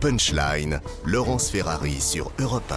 Punchline, Laurence Ferrari sur Europe 1.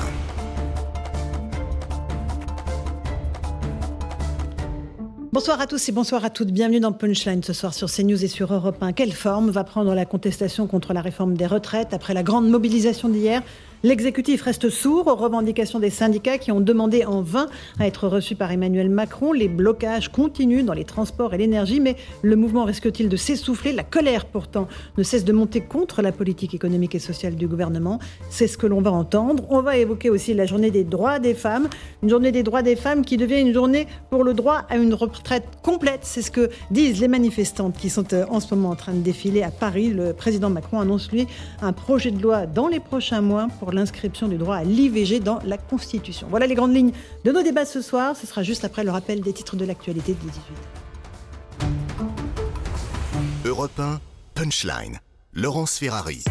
Bonsoir à tous et bonsoir à toutes. Bienvenue dans Punchline ce soir sur CNews et sur Europe 1. Quelle forme va prendre la contestation contre la réforme des retraites après la grande mobilisation d'hier? L'exécutif reste sourd aux revendications des syndicats qui ont demandé en vain à être reçus par Emmanuel Macron. Les blocages continuent dans les transports et l'énergie, mais le mouvement risque-t-il de s'essouffler? La colère pourtant ne cesse de monter contre la politique économique et sociale du gouvernement. C'est ce que l'on va entendre. On va évoquer aussi la journée des droits des femmes, une journée des droits des femmes qui devient une journée pour le droit à une retraite complète. C'est ce que disent les manifestantes qui sont euh, en ce moment en train de défiler à Paris. Le président Macron annonce lui un projet de loi dans les prochains mois pour l'inscription du droit à l'IVG dans la Constitution. Voilà les grandes lignes de nos débats ce soir. Ce sera juste après le rappel des titres de l'actualité de 18. Europe 1, Punchline. Laurence Ferrari.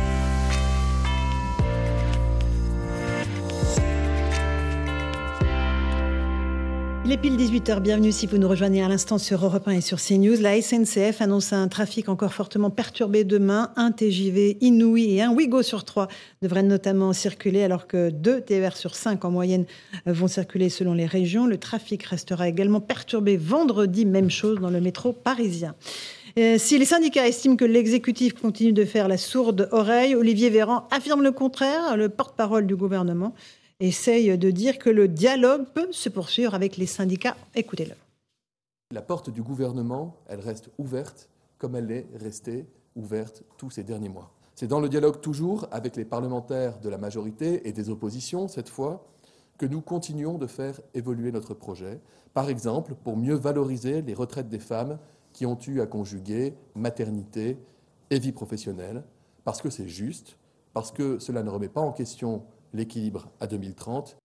Il est pile 18h, bienvenue si vous nous rejoignez à l'instant sur Europe 1 et sur CNews. La SNCF annonce un trafic encore fortement perturbé demain. Un TJV Inouï et un Ouigo sur trois devraient notamment circuler alors que deux TER sur cinq en moyenne vont circuler selon les régions. Le trafic restera également perturbé vendredi, même chose dans le métro parisien. Euh, si les syndicats estiment que l'exécutif continue de faire la sourde oreille, Olivier Véran affirme le contraire, le porte-parole du gouvernement essaye de dire que le dialogue peut se poursuivre avec les syndicats. Écoutez-le. La porte du gouvernement, elle reste ouverte comme elle est restée ouverte tous ces derniers mois. C'est dans le dialogue toujours avec les parlementaires de la majorité et des oppositions, cette fois, que nous continuons de faire évoluer notre projet. Par exemple, pour mieux valoriser les retraites des femmes qui ont eu à conjuguer maternité et vie professionnelle, parce que c'est juste, parce que cela ne remet pas en question l'équilibre à 2030.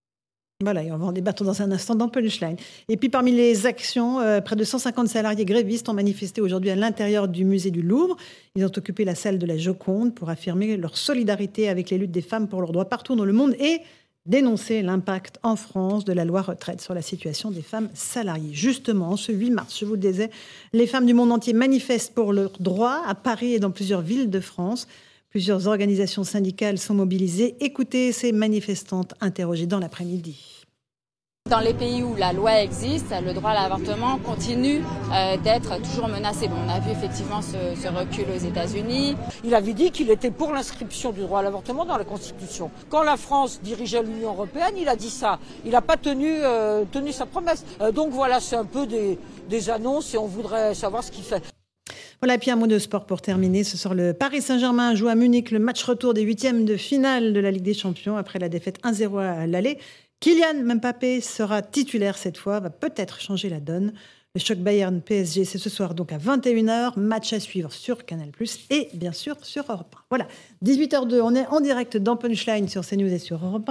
Voilà, et on va en débattre dans un instant dans Punchline. Et puis parmi les actions, euh, près de 150 salariés grévistes ont manifesté aujourd'hui à l'intérieur du musée du Louvre. Ils ont occupé la salle de la Joconde pour affirmer leur solidarité avec les luttes des femmes pour leurs droits partout dans le monde et dénoncer l'impact en France de la loi retraite sur la situation des femmes salariées. Justement, ce 8 mars, je vous le disais, les femmes du monde entier manifestent pour leurs droits à Paris et dans plusieurs villes de France. Plusieurs organisations syndicales sont mobilisées. Écoutez ces manifestantes interrogées dans l'après-midi. Dans les pays où la loi existe, le droit à l'avortement continue euh, d'être toujours menacé. on a vu effectivement ce, recul aux États-Unis. Il avait dit qu'il était pour l'inscription du droit à l'avortement dans la Constitution. Quand la France dirigeait l'Union européenne, il a dit ça. Il n'a pas tenu, euh, tenu sa promesse. Euh, donc voilà, c'est un peu des, des annonces et on voudrait savoir ce qu'il fait. Voilà, puis un mot de sport pour terminer. Ce soir, le Paris Saint-Germain joue à Munich le match retour des huitièmes de finale de la Ligue des Champions après la défaite 1-0 à l'aller. Kylian Mbappé sera titulaire cette fois, va peut-être changer la donne. Le choc Bayern PSG, c'est ce soir donc à 21h. Match à suivre sur Canal et bien sûr sur Europe 1. Voilà, 18h02, on est en direct dans Punchline sur CNews et sur Europe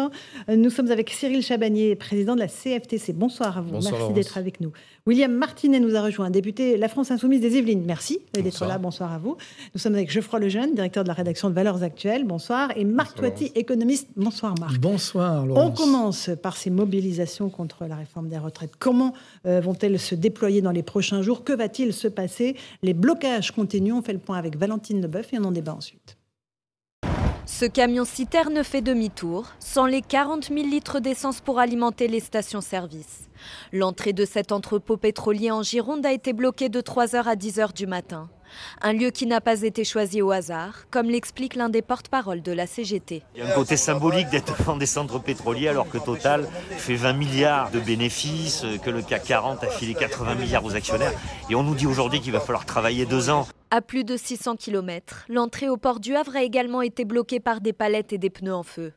1. Nous sommes avec Cyril Chabagnier, président de la CFTC. Bonsoir à vous, merci d'être avec nous. William Martinet nous a rejoint, député La France Insoumise des Yvelines. Merci d'être là, bonsoir à vous. Nous sommes avec Geoffroy Lejeune, directeur de la rédaction de Valeurs Actuelles. Bonsoir. Et Marc Toiti, économiste. Bonsoir Marc. Bonsoir Laurence. On commence par ces mobilisations contre la réforme des retraites. Comment euh, vont-elles se déployer dans les prochains jours? Que va-t-il se passer? Les blocages continuent. On fait le point avec Valentine Leboeuf et on en débat ensuite. Ce camion citerne fait demi-tour, sans les 40 000 litres d'essence pour alimenter les stations-service. L'entrée de cet entrepôt pétrolier en Gironde a été bloquée de 3h à 10h du matin. Un lieu qui n'a pas été choisi au hasard, comme l'explique l'un des porte-parole de la CGT. Il y a un côté symbolique d'être dans des centres pétroliers alors que Total fait 20 milliards de bénéfices, que le CAC 40 a filé 80 milliards aux actionnaires. Et on nous dit aujourd'hui qu'il va falloir travailler deux ans. À plus de 600 km, l'entrée au port du Havre a également été bloquée par des palettes et des pneus en feu.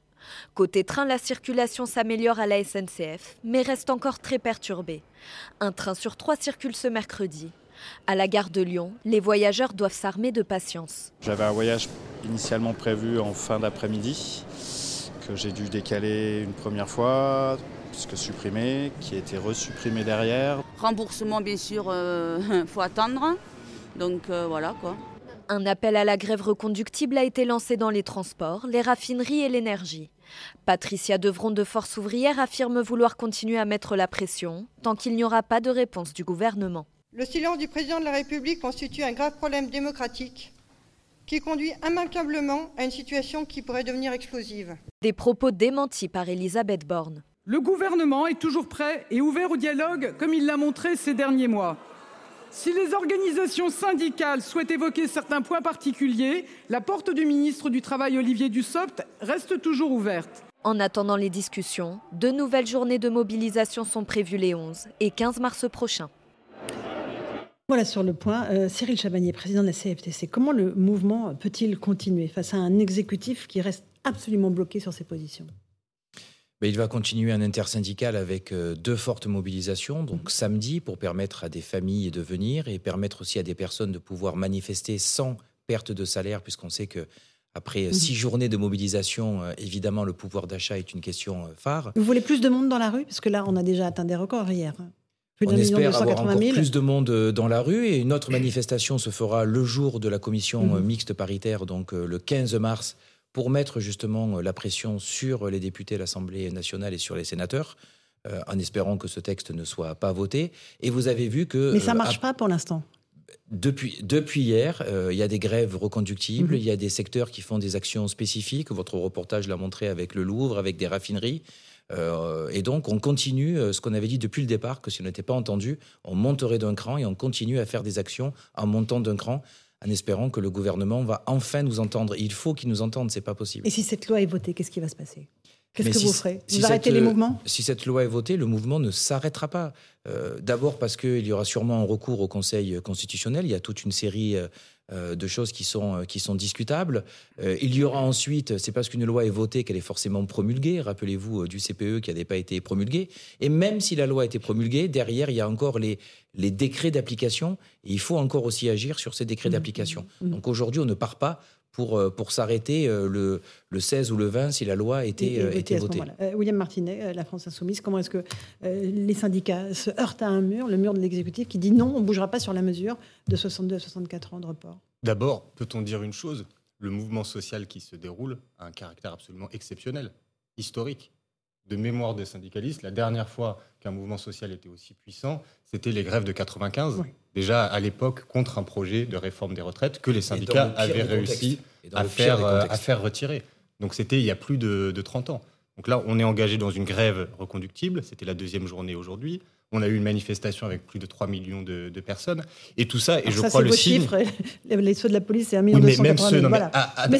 Côté train, la circulation s'améliore à la SNCF, mais reste encore très perturbée. Un train sur trois circule ce mercredi. À la gare de Lyon, les voyageurs doivent s'armer de patience. J'avais un voyage initialement prévu en fin d'après-midi, que j'ai dû décaler une première fois, puisque supprimé, qui a été resupprimé derrière. Remboursement, bien sûr, il euh, faut attendre. Donc euh, voilà quoi. Un appel à la grève reconductible a été lancé dans les transports, les raffineries et l'énergie. Patricia Devron de Force ouvrière affirme vouloir continuer à mettre la pression tant qu'il n'y aura pas de réponse du gouvernement. Le silence du président de la République constitue un grave problème démocratique qui conduit immanquablement à une situation qui pourrait devenir explosive. Des propos démentis par Elisabeth Borne. Le gouvernement est toujours prêt et ouvert au dialogue comme il l'a montré ces derniers mois. Si les organisations syndicales souhaitent évoquer certains points particuliers, la porte du ministre du Travail Olivier Dussopt reste toujours ouverte. En attendant les discussions, de nouvelles journées de mobilisation sont prévues les 11 et 15 mars prochains. Voilà sur le point. Euh, Cyril Chabagnier, président de la CFTC, comment le mouvement peut-il continuer face à un exécutif qui reste absolument bloqué sur ses positions? Il va continuer un intersyndical avec euh, deux fortes mobilisations. Donc samedi, pour permettre à des familles de venir et permettre aussi à des personnes de pouvoir manifester sans perte de salaire, puisqu'on sait que après mhm. six journées de mobilisation, euh, évidemment, le pouvoir d'achat est une question phare. Vous voulez plus de monde dans la rue? Parce que là, on a déjà atteint des records hier. On espère avoir encore plus de monde euh, dans la rue et une autre manifestation se fera le jour de la commission mhm. euh, mixte paritaire, donc euh, le 15 mars, pour mettre justement la pression sur les députés de l'Assemblée nationale et sur les sénateurs. en espérant que ce texte ne soit pas voté. Et vous avez vu que... Mais ça ne marche pas pour l'instant. Depuis, depuis hier, il y a des grèves reconductibles, mhm. il y a des secteurs qui font des actions spécifiques. Votre reportage l'a montré avec le Louvre, avec des raffineries. Euh, et donc, on continue euh, ce qu'on avait dit depuis le départ, que si on n'était pas entendu, on monterait d'un cran et on continue à faire des actions en montant d'un cran en espérant que le gouvernement va enfin nous entendre. Il faut qu'il nous entende, c'est pas possible. Et si cette loi est votée, qu'est-ce qui va se passer? Qu'est-ce que vous ferez Vous arrêtez les mouvements Si cette loi est votée, le mouvement ne s'arrêtera pas. Euh, d'abord parce qu'il y aura sûrement un recours au Conseil constitutionnel. Il y a toute une série euh, de choses qui sont, euh, qui sont discutables. Euh, il y aura ensuite, c'est parce qu'une loi est votée qu'elle est forcément promulguée. Rappelez-vous du CPE qui n'avait pas été promulgué. Et même si la loi a été promulguée, derrière, il y a encore les, les décrets d'application. Et il faut encore aussi agir sur ces décrets mmh. d'application. Mmh. Donc aujourd'hui, on ne part pas pour, euh, pour s'arrêter euh, le, le 16 ou le 20 si la loi était, euh, était votée. William Martinet, la France Insoumise, comment est-ce que les syndicats se heurtent à un mur, le mur de l'exécutif, qui dit non, on ne bougera pas sur la mesure de 62 à 64 ans de report? D'abord, peut-on dire une chose? Le mouvement social qui se déroule a un caractère absolument exceptionnel, historique. De mémoire des syndicalistes, la dernière fois qu'un mouvement social était aussi puissant, c'était les grèves de 95. Déjà à l'époque contre un projet de réforme des retraites que les syndicats avaient réussi à faire, euh, à faire retirer. Donc c'était il y a plus de, de 30 ans. Donc là, on est engagé dans une grève reconductible. C'était la deuxième journée aujourd'hui. On a eu une manifestation avec plus de 3 millions de, personnes. Et tout ça, et je crois le chiffre, les ceux de la police, c'est 1 million oui, mais même ceux, voilà. mais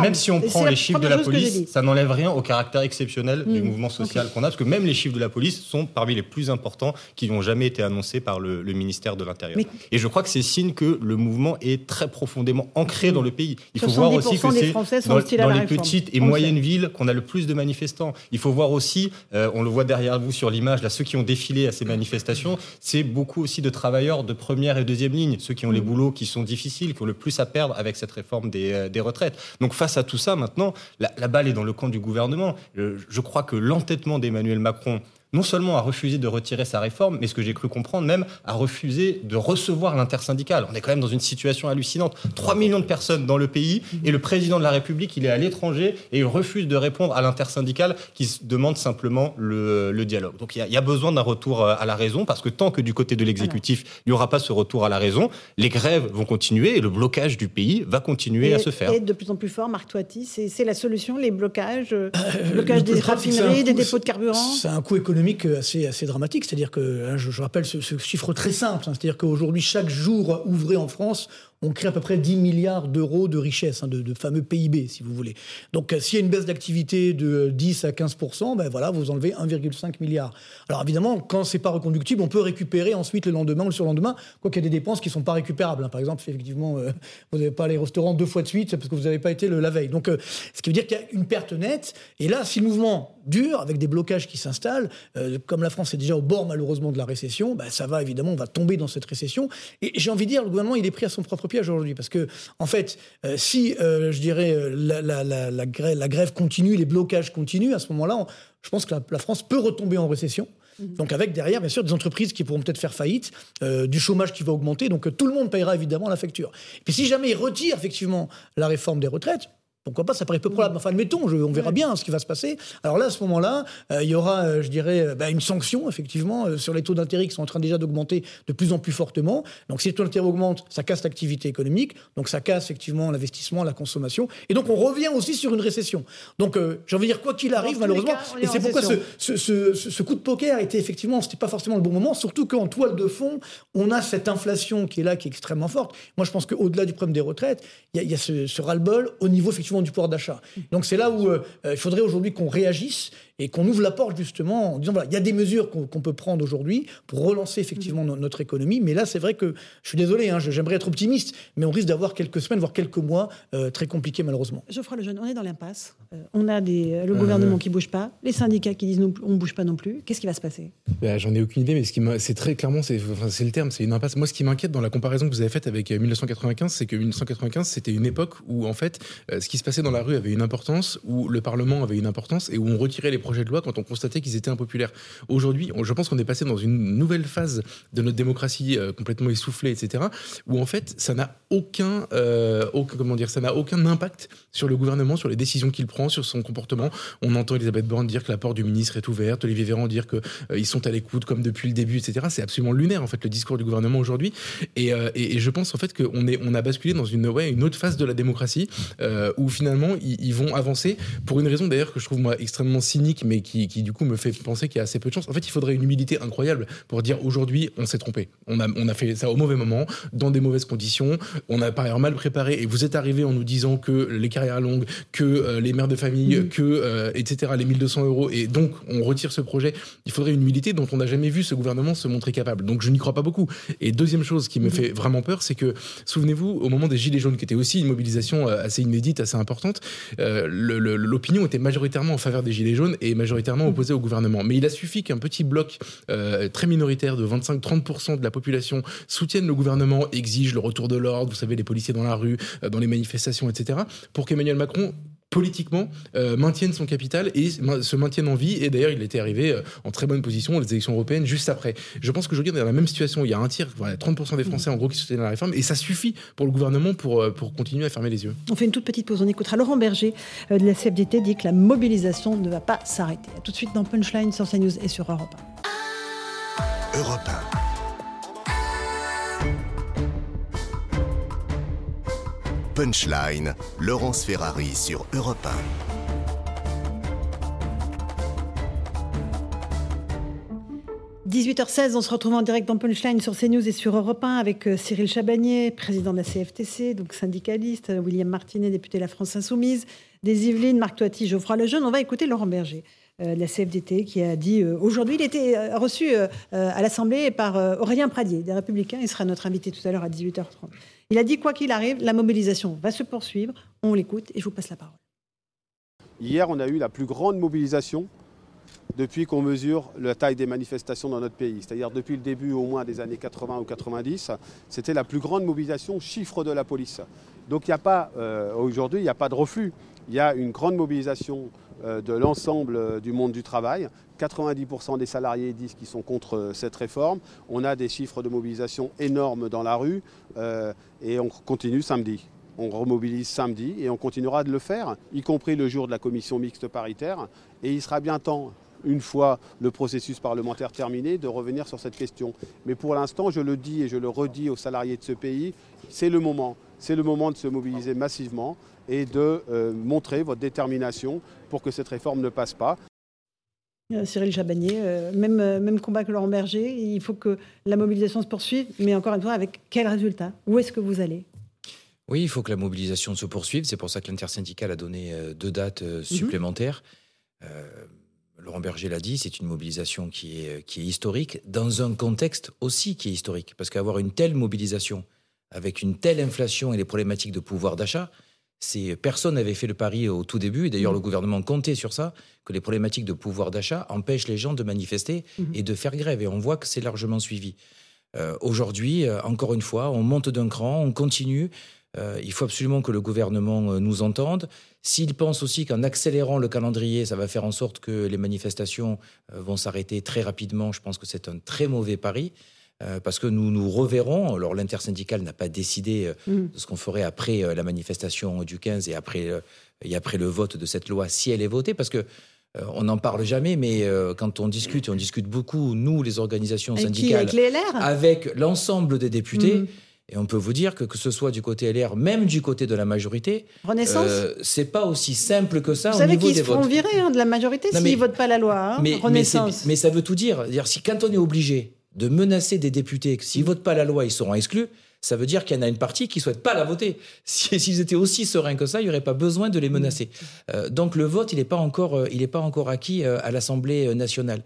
même, si on prend les chiffres de la police, ça n'enlève rien au caractère exceptionnel du hmm. mouvement social qu'on a, parce que même les chiffres de la police sont parmi les plus importants qui n'ont jamais été annoncés par le, ministère de l'Intérieur. Et je crois que c'est signe que le mouvement est très profondément ancré dans le pays. Il faut voir aussi que c'est dans, dans les petites et moyennes villes qu'on a le plus de manifestants. Il faut voir aussi, euh, on le voit derrière vous sur l'image, là, ceux qui ont défilé à ces manifestations, c'est beaucoup aussi de travailleurs de première et deuxième ligne, ceux qui ont les mm. boulots qui sont difficiles, qui ont le plus à perdre avec cette réforme des, euh, retraites. Donc face à tout ça, maintenant, la, balle est dans le camp du gouvernement. je crois que l'entêtement d'Emmanuel Macron non seulement a refusé de retirer sa réforme, mais ce que j'ai cru comprendre même, a refusé de recevoir l'intersyndical. On est quand même dans une situation hallucinante. 3 millions de personnes dans le pays et le président de la République, il est à l'étranger et il refuse de répondre à l'intersyndical qui demande simplement le, dialogue. Donc il y, a, besoin d'un retour euh, à la raison parce que tant que du côté de l'exécutif, il n'y aura pas ce retour à la raison, les grèves vont continuer et le blocage du pays va continuer à se faire. Et de plus en plus fort, Marc Toiti, c'est la solution, les blocages, euh, euh blocage des raffineries, des dépôts de carburant? C'est un coût économique assez, assez dramatique. C'est-à-dire que, hein, je, rappelle ce, chiffre très simple, hein. c'est-à-dire qu'aujourd'hui, chaque jour ouvré en France, on crée à peu près 10 milliards d'euros de richesse, hein, de, fameux PIB, si vous voulez. Donc, euh, s'il y a une baisse d'activité de 10 à 15 ben voilà, vous enlevez 1,5 milliard. Alors, évidemment, quand c'est pas reconductible, on peut récupérer ensuite le lendemain ou le surlendemain, quoi qu'il y a des dépenses qui sont pas récupérables. Hein. Par exemple, effectivement, euh, vous n'avez pas aller au restaurant deux fois de suite parce que vous n'avez pas été le, la veille. Donc, euh, ce qui veut dire qu'il y a une perte nette. Et là, si le mouvement dure, avec des blocages qui s'installent, comme la France est déjà au bord malheureusement de la récession, ben, ça va évidemment, on va tomber dans cette récession. Et j'ai envie de dire, le gouvernement, il est pris à son propre piège aujourd'hui. Parce que, en fait, euh, si, euh, je dirais, euh, la, grève, continue, les blocages continuent, à ce moment-là, je pense que la, France peut retomber en récession. Mhm. Donc avec derrière, bien sûr, des entreprises qui pourront peut-être faire faillite, du chômage qui va augmenter, donc tout le monde payera évidemment la facture. Et puis si jamais ils retirent effectivement la réforme des retraites, pourquoi pas, ça paraît peu probable. Enfin, admettons, on verra bien ce qui va se passer. Alors là, à ce moment-là, euh, il y aura, euh, je dirais, bah, une sanction, effectivement, sur les taux d'intérêt qui sont en train déjà d'augmenter de plus en plus fortement. Donc si les taux d'intérêt augmentent, ça casse l'activité économique, donc ça casse effectivement l'investissement, la consommation. Et donc on revient aussi sur une récession. Donc j'ai envie de dire, quoi qu'il arrive, malheureusement, et c'est pourquoi ce, ce, coup de poker était effectivement, c'était pas forcément le bon moment, surtout qu'en toile de fond, on a cette inflation qui est là, qui est extrêmement forte. Moi, je pense qu'au-delà du problème des retraites, il y a, ce, ce ras-le-bol au niveau effectivement du pouvoir d'achat. Donc c'est là où euh, il faudrait aujourd'hui qu'on réagisse et qu'on ouvre la porte justement en disant voilà, il y a des mesures qu'on peut prendre aujourd'hui pour relancer effectivement mm-hmm. notre économie. Mais là, c'est vrai que je suis désolé, hein, j'aimerais être optimiste, mais on risque d'avoir quelques semaines, voire quelques mois euh, très compliqués malheureusement. Geoffroy Lejeune, on est dans l'impasse. Euh, on a des, le gouvernement qui bouge pas, les syndicats qui disent non, on bouge pas non plus. Qu'est-ce qui va se passer? Bah, J'en ai aucune idée, mais ce qui c'est très clairement, c'est enfin, le terme, c'est une impasse. Moi, ce qui m'inquiète dans la comparaison que vous avez faite avec 1995, c'est que 1995, c'était une époque où en fait, ce qui se passait dans la rue avait une importance, où le Parlement avait une importance et où on retirait les projets de loi quand on constatait qu'ils étaient impopulaires. Aujourd'hui, je pense qu'on est passé dans une nouvelle phase de notre démocratie euh, complètement essoufflée, etc., où en fait, ça n'a aucun, euh, comment dire, ça n'a aucun impact sur le gouvernement, sur les décisions qu'il prend, sur son comportement. On entend Elisabeth Borne dire que la porte du ministre est ouverte, Olivier Véran dire qu'ils euh, ils sont à l'écoute comme depuis le début, etc. C'est absolument lunaire en fait le discours du gouvernement aujourd'hui. Et, et, je pense en fait qu'on on a basculé dans une, ouais, une autre phase de la démocratie où finalement ils, ils, vont avancer pour une raison d'ailleurs que je trouve moi extrêmement cynique, mais qui, qui du coup me fait penser qu'il y a assez peu de chance. En fait, il faudrait une humilité incroyable pour dire aujourd'hui, on s'est trompé. On a, on a fait ça au mauvais moment, dans des mauvaises conditions. On a par ailleurs mal préparé et vous êtes arrivé en nous disant que les carrières longues, que euh, les mères de famille, mm. que euh, etc. Les 1200 euros et donc on retire ce projet. Il faudrait une humilité dont on n'a jamais vu ce gouvernement se montrer capable. Donc je n'y crois pas beaucoup. Et deuxième chose qui me mm. fait vraiment peur, c'est que souvenez-vous au moment des gilets jaunes, qui était aussi une mobilisation euh, assez inédite, assez importante, l'opinion était majoritairement en faveur des gilets jaunes et majoritairement opposée au gouvernement. Mais il a suffi qu'un petit bloc euh, très minoritaire de 25-30% de la population soutienne le gouvernement, exige le retour de l'ordre, vous savez, les policiers dans la rue, euh, dans les manifestations, etc., pour qu'Emmanuel Macron politiquement euh, maintienne son capital et se maintienne en vie. Et d'ailleurs, il était arrivé en très bonne position aux élections européennes juste après. Je pense qu'aujourd'hui, on est dans la même situation. Il y a un tiers, voilà, 30% des Français en gros qui soutiennent la réforme et ça suffit pour le gouvernement pour, pour continuer à fermer les yeux. On fait une toute petite pause. On écoutera Laurent Berger de la CFDT dit que la mobilisation ne va pas s'arrêter. tout de suite dans Punchline sur CNews et sur Europe 1. Europe 1. Punchline, Laurence Ferrari sur Europe 1. 18h16, on se retrouve en direct dans Punchline sur CNews et sur Europe 1 avec euh, Cyril Chabagnier, président de la CFTC, donc syndicaliste, euh, William Martinet, député de la France Insoumise, des Yvelines, Marc Toiti, Geoffroy Lejeune. On va écouter Laurent Berger. Euh, de la CFDT qui a dit aujourd'hui, il était reçu à l'Assemblée par Aurélien Pradier des Républicains. Il sera notre invité tout à l'heure à 18h30. Il a dit quoi qu'il arrive, la mobilisation va se poursuivre. On l'écoute et je vous passe la parole. Hier, on a eu la plus grande mobilisation depuis qu'on mesure la taille des manifestations dans notre pays. C'est-à-dire depuis le début au moins des années 80 ou 90, c'était la plus grande mobilisation chiffre de la police. Donc il n'y a pas, aujourd'hui, il n'y a pas de reflux. Il y a une grande mobilisation euh, de l'ensemble euh, du monde du travail. 90% des salariés disent qu'ils sont contre euh, cette réforme. On a des chiffres de mobilisation énormes dans la rue et on continue samedi. On remobilise samedi et on continuera de le faire, y compris le jour de la commission mixte paritaire. Et il sera bien temps, une fois le processus parlementaire terminé, de revenir sur cette question. Mais pour l'instant, je le dis et je le redis aux salariés de ce pays, c'est le moment. C'est le moment de se mobiliser massivement et de euh, montrer votre détermination pour que cette réforme ne passe pas. Euh, Cyril Chabagnier, euh, même, même combat que Laurent Berger, il faut que la mobilisation se poursuive, mais encore une fois, avec quel résultat? Où est-ce que vous allez? Oui, il faut que la mobilisation se poursuive, c'est pour ça que l'intersyndicale a donné deux dates mhm. supplémentaires. Laurent Berger l'a dit, c'est une mobilisation qui est, qui est historique, dans un contexte aussi qui est historique, parce qu'avoir une telle mobilisation, avec une telle inflation et les problématiques de pouvoir d'achat, personne n'avait fait le pari au tout début, et d'ailleurs mmh. le gouvernement comptait sur ça, que les problématiques de pouvoir d'achat empêchent les gens de manifester mmh. et de faire grève. Et on voit que c'est largement suivi. Euh, aujourd'hui, euh, encore une fois, on monte d'un cran, on continue. Euh, il faut absolument que le gouvernement nous entende. S'il pense aussi qu'en accélérant le calendrier, ça va faire en sorte que les manifestations vont s'arrêter très rapidement, je pense que c'est un très mauvais pari. parce que nous nous reverrons. Alors l'intersyndicale n'a pas décidé mmh. de ce qu'on ferait après la manifestation du 15 et après, et après le vote de cette loi, si elle est votée, parce que on n'en parle jamais, mais quand on discute, et on discute beaucoup, nous, les organisations syndicales, avec l'ensemble des députés, mmh. Et on peut vous dire que que ce soit du côté LR, même du côté de la majorité, Renaissance, euh, c'est pas aussi simple que ça. Vous savez qu'ils se feront virer hein, de la majorité s'ils ne votent pas la loi. Hein, mais, Renaissance. Mais, ça veut tout dire. dire. Si quand on est obligé de menacer des députés, que s'ils votent pas la loi, ils seront exclus. Ça veut dire qu'il y en a une partie qui souhaite pas la voter. S'ils étaient aussi sereins que ça, il n'y aurait pas besoin de les menacer. Euh, donc le vote, il n'est pas encore, euh, il est pas encore acquis euh, à l'Assemblée nationale.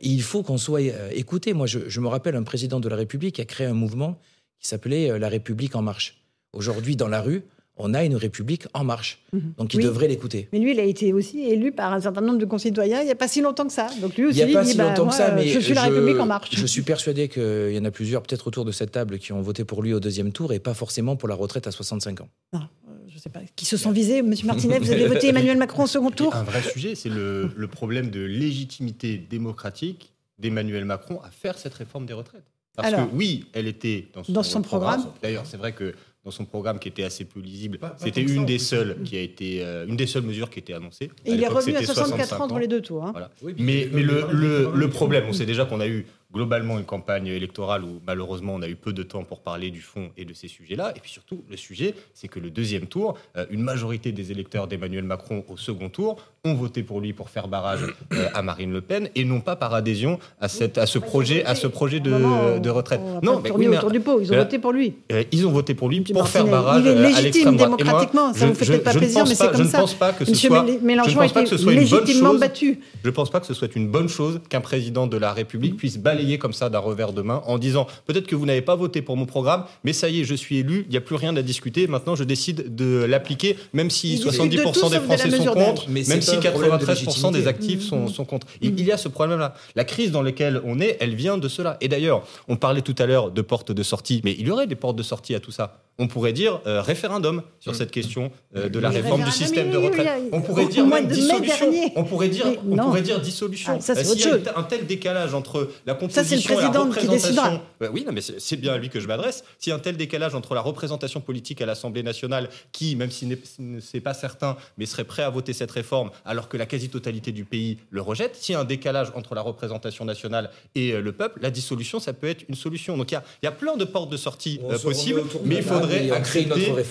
il faut qu'on soit écouté. Moi, je, je, me rappelle un président de la République qui a créé un mouvement qui s'appelait euh, La République en marche. Aujourd'hui, dans la rue, on a une République en marche. Mhm. Donc il devrait l'écouter. Mais lui, il a été aussi élu par un certain nombre de concitoyens il n'y a pas si longtemps que ça. Donc lui aussi, il n'y a pas si bah, longtemps que ça, mais je suis la République en marche. Je suis persuadé qu'il y en a plusieurs, peut-être autour de cette table, qui ont voté pour lui au deuxième tour et pas forcément pour la retraite à 65 ans. Non, euh, je sais pas. Qui se sont visés Monsieur Martinet, vous avez voté Emmanuel Macron au second tour Un vrai sujet, c'est le, le problème de légitimité démocratique d'Emmanuel Macron à faire cette réforme des retraites. Parce que oui, elle était dans son, programme. D'ailleurs, c'est vrai que dans son programme qui était assez peu lisible, c'était une des seules qui a été euh, une des seules mesures qui était annoncée. Et il est revenu à 64 ans dans les deux tours. Hein. mais, mais le, le, le, problème, on sait déjà qu'on a eu globalement une campagne électorale où malheureusement on a eu peu de temps pour parler du fond et de ces sujets-là. Et puis surtout, le sujet, c'est que le deuxième tour, euh, une majorité des électeurs d'Emmanuel Macron au second tour ont voté pour lui pour faire barrage euh, à Marine Le Pen et non pas par adhésion à, cette, à ce projet, à ce projet de, de retraite. non, mais oui, autour du pot, ils ont voté pour lui. Euh, ils ont voté pour lui pour faire barrage il est légitime démocratiquement, ça vous fait peut-être pas plaisir, mais c'est comme ça. Je ne pense pas que ce soit, Mélenchon a été légitimement battu. Je ne pense pas que ce soit une bonne chose qu'un président de la République puisse balayer comme ça d'un revers de main en disant peut-être que vous n'avez pas voté pour mon programme, mais ça y est, je suis élu, il n'y a plus rien à discuter. Maintenant, je décide de l'appliquer, même si 70% des Français sont contre, même si 93% des actifs sont, sont contre. Il, il, y a ce problème-là. La crise dans laquelle on est, elle vient de cela. Et d'ailleurs, on parlait tout à l'heure de portes de sortie, mais il y aurait des portes de sortie à tout ça on pourrait dire euh, référendum sur mm. cette question euh, de la réforme du système de retraite. On pourrait dire même dissolution. On pourrait dire, on pourrait dire dissolution. Ah, S'il y a un tel décalage entre la composition et la représentation, bah oui, non, mais c'est bien à lui que je m'adresse. S'il y a un tel décalage entre la représentation politique à l'Assemblée nationale, qui, même si n'est pas certain, mais serait prêt à voter cette réforme, alors que la quasi-totalité du pays le rejette, s'il y a un décalage entre la représentation nationale et euh, le peuple, la dissolution, ça peut être une solution. Donc il y a, plein de portes de sortie possibles, mais il faut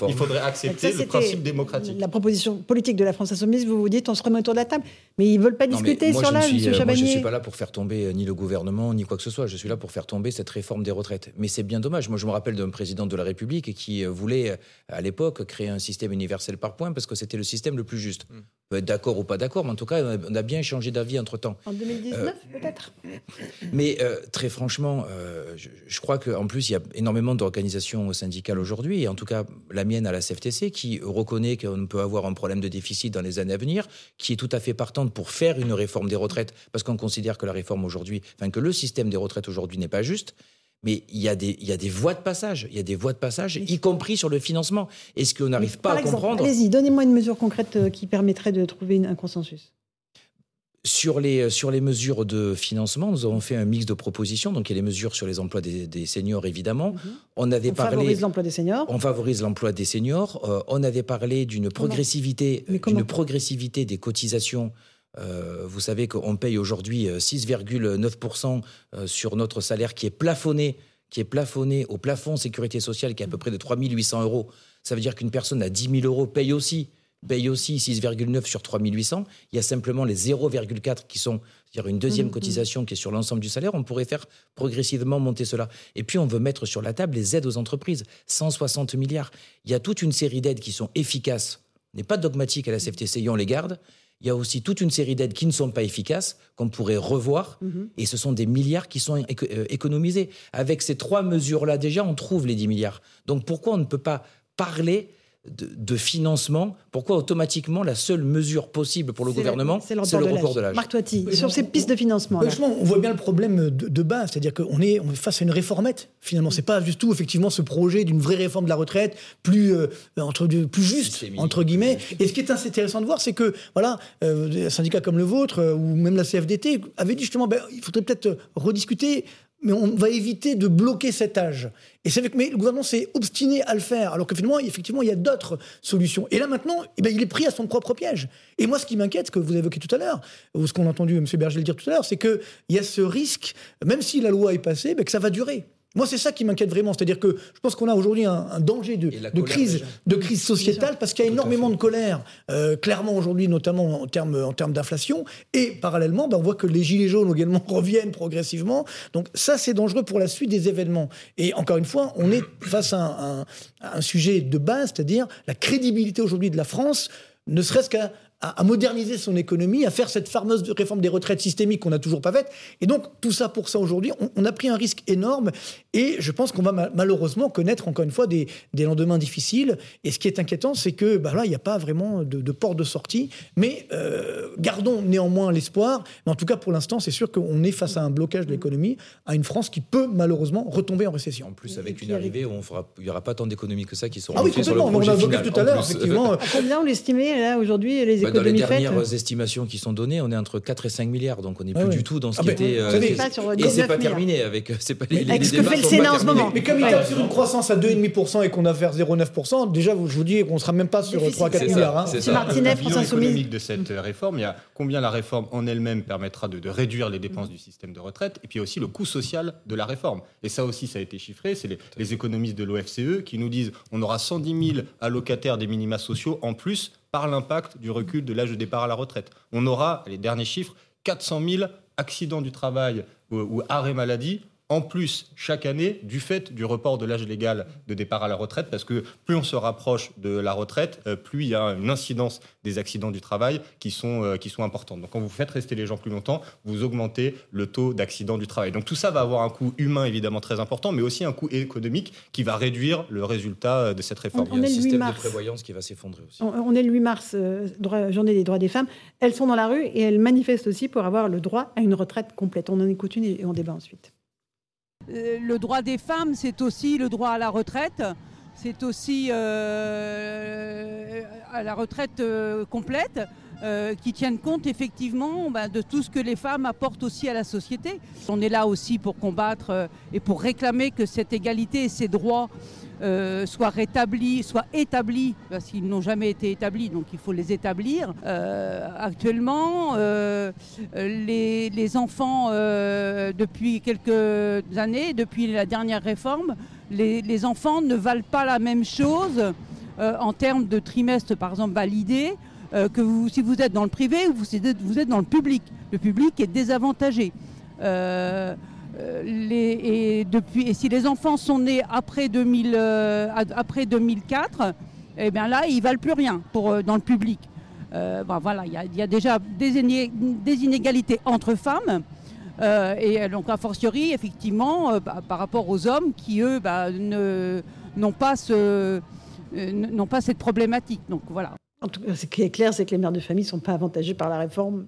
il faudrait accepter le principe démocratique. La proposition politique de la France Insoumise, vous vous dites, on se remet autour de la table. Mais ils ne veulent pas discuter sur l'âge, M. Chabanier. Moi, je ne suis pas là pour faire tomber euh, ni le gouvernement, ni quoi que ce soit. Je suis là pour faire tomber cette réforme des retraites. Mais c'est bien dommage. Moi, je me rappelle d'un président de la République qui euh, voulait, euh, à l'époque, créer un système universel par points parce que c'était le système le plus juste. Mm. On peut être d'accord ou pas d'accord, mais en tout cas, on a bien changé d'avis entre-temps. En 2019, peut-être Mais très franchement, je, je, crois qu'en plus, il y a énormément d'organisations syndicales aujourd'hui, et en tout cas la mienne à la CFTC, qui reconnaît qu'on peut avoir un problème de déficit dans les années à venir, qui est tout à fait partante pour faire une réforme des retraites, parce qu'on considère que la réforme aujourd'hui, enfin que le système des retraites aujourd'hui n'est pas juste. Mais il y, a des, il y a des voies de passage, il y a des voies de passage, y compris sur le financement. Est-ce qu'on n'arrive pas à comprendre Allez-y, donnez-moi une mesure concrète euh, qui permettrait de trouver un consensus. Sur les, sur les mesures de financement, nous avons fait un mix de propositions. Donc, il y a les mesures sur les emplois des, seniors, évidemment. Mhm. On avait on favorise l'emploi des seniors. On favorise l'emploi des seniors. Euh, on avait parlé d'une progressivité, d'une progressivité des cotisations. Euh, vous savez qu'on paye aujourd'hui 6,9% euh, sur notre salaire qui est plafonné, qui est plafonné au plafond sécurité sociale qui est à peu près de 3 800 euros. Ça veut dire qu'une personne à 10 000 euros paye aussi paye aussi 6,9 sur 3800. Il y a simplement les 0,4 qui sont, c'est-à-dire une deuxième mmh, mmh. cotisation qui est sur l'ensemble du salaire. On pourrait faire progressivement monter cela. Et puis, on veut mettre sur la table les aides aux entreprises. 160 milliards. Il y a toute une série d'aides qui sont efficaces. On n'est pas dogmatique à la CFTC, on les garde. Il y a aussi toute une série d'aides qui ne sont pas efficaces, qu'on pourrait revoir. Mmh. Et ce sont des milliards qui sont euh, économisés. Avec ces trois mesures-là, déjà, on trouve les 10 milliards. Donc pourquoi on ne peut pas parler de, financement, pourquoi automatiquement la seule mesure possible pour le gouvernement, c'est le report de l'âge Marc Toiti, sur ces pistes de financement. on voit bien le problème de, base, c'est-à-dire qu'on est, on est face à une réformette. Finalement, c'est pas du tout effectivement ce projet d'une vraie réforme de la retraite plus euh, entre plus juste entre guillemets. Et ce qui est intéressant de voir, c'est que voilà, euh, un syndicat comme le vôtre euh, ou même la CFDT avait dit justement, ben, il faudrait peut-être rediscuter mais on va éviter de bloquer cet âge. Et c'est avec, mais le gouvernement s'est obstiné à le faire, alors que finalement, effectivement, il y a d'autres solutions. Et là maintenant, eh ben, il est pris à son propre piège. Et moi, ce qui m'inquiète, ce que vous évoquez tout à l'heure, ou ce qu'on a entendu M. Berger le dire tout à l'heure, c'est qu'il y a ce risque, même si la loi est passée, ben, que ça va durer. Moi, c'est ça qui m'inquiète vraiment. C'est-à-dire que je pense qu'on a aujourd'hui un, danger de, de crise, de crise sociétale parce qu'il y a énormément de colère, euh, clairement aujourd'hui, notamment en termes en termes d'inflation. Et parallèlement, ben, on voit que les gilets jaunes également reviennent progressivement. Donc ça, c'est dangereux pour la suite des événements. Et encore une fois, on est face à un, à un sujet de base, c'est-à-dire la crédibilité aujourd'hui de la France ne serait-ce qu'à à, moderniser son économie, à faire cette fameuse réforme des retraites systémiques qu'on n'a toujours pas faite. Et donc, tout ça pour ça aujourd'hui, on, a pris un risque énorme et je pense qu'on va malheureusement connaître encore une fois des, lendemains difficiles. Et ce qui est inquiétant, c'est que bah là, il n'y a pas vraiment de, de port de sortie. Mais euh, gardons néanmoins l'espoir. Mais en tout cas, pour l'instant, c'est sûr qu'on est face à un blocage de l'économie, à une France qui peut malheureusement retomber en récession. En plus, avec une arrivée où on fera, il n'y aura pas tant d'économies que ça qui seront ah oui, complètement. on l'a vu tout à l'heure, effectivement. combien on l'estimait là aujourd'hui les bah, dans les dernières euh, estimations qui sont données, on est entre 4 et 5 milliards, donc on n'est plus du tout dans ce ah qui ben, était. Euh, et c'est pas terminé avec. Euh, pas, les, avec ce que fait le Sénat en ce moment. Mais comme il tape sur une croissance à 2,5% et qu'on a vers 0,9%, déjà, je vous dis qu'on ne sera même pas sur 3-4 milliards. Hein. C'est Martinet, France économique de cette réforme, il y a combien la réforme en elle-même permettra de, réduire les dépenses du système de retraite, et puis aussi le coût social de la réforme. Et ça aussi, ça a été chiffré. C'est les, les économistes de l'OFCE qui nous disent on aura 110 000 allocataires des minima sociaux en plus par l'impact du recul de l'âge de départ à la retraite. On aura, les derniers chiffres, 400 000 accidents du travail ou, ou arrêts maladie en plus chaque année du fait du report de l'âge légal de départ à la retraite, parce que plus on se rapproche de la retraite, euh, plus il y a une incidence des accidents du travail qui sont, euh, qui sont importantes. Donc quand vous faites rester les gens plus longtemps, vous augmentez le taux d'accidents du travail. Donc tout ça va avoir un coût humain évidemment très important, mais aussi un coût économique qui va réduire le résultat euh, de cette réforme. il y a un système de prévoyance qui va s'effondrer aussi. On, est le 8 mars, journée des droits des femmes. Elles sont dans la rue et elles manifestent aussi pour avoir le droit à une retraite complète. On en écoute une et on débat ensuite. Euh, le droit des femmes, c'est aussi le droit à la retraite, c'est aussi euh, à la retraite euh, complète. qui tiennent compte effectivement bah, de tout ce que les femmes apportent aussi à la société. On est là aussi pour combattre et pour réclamer que cette égalité et ces droits euh, soient rétablis, soient établis, parce qu'ils n'ont jamais été établis, donc il faut les établir. Euh, actuellement, euh, les, enfants, depuis quelques années, depuis la dernière réforme, les, enfants ne valent pas la même chose en termes de trimestre, par exemple, validé, que si vous êtes dans le privé ou vous êtes, vous êtes dans le public. Le public est désavantagé. Euh, et, depuis, si les enfants sont nés après, 2000, euh, 2004, eh bien là, ils ne valent plus rien pour, euh, dans le public. Ben voilà, il y, a déjà des, inégalités entre femmes. et donc, a fortiori, effectivement, bah, par rapport aux hommes qui, eux, bah, n'ont pas, ce, pas cette problématique. Donc, voilà. Ce qui est clair, c'est que les mères de famille ne sont pas avantagées par la réforme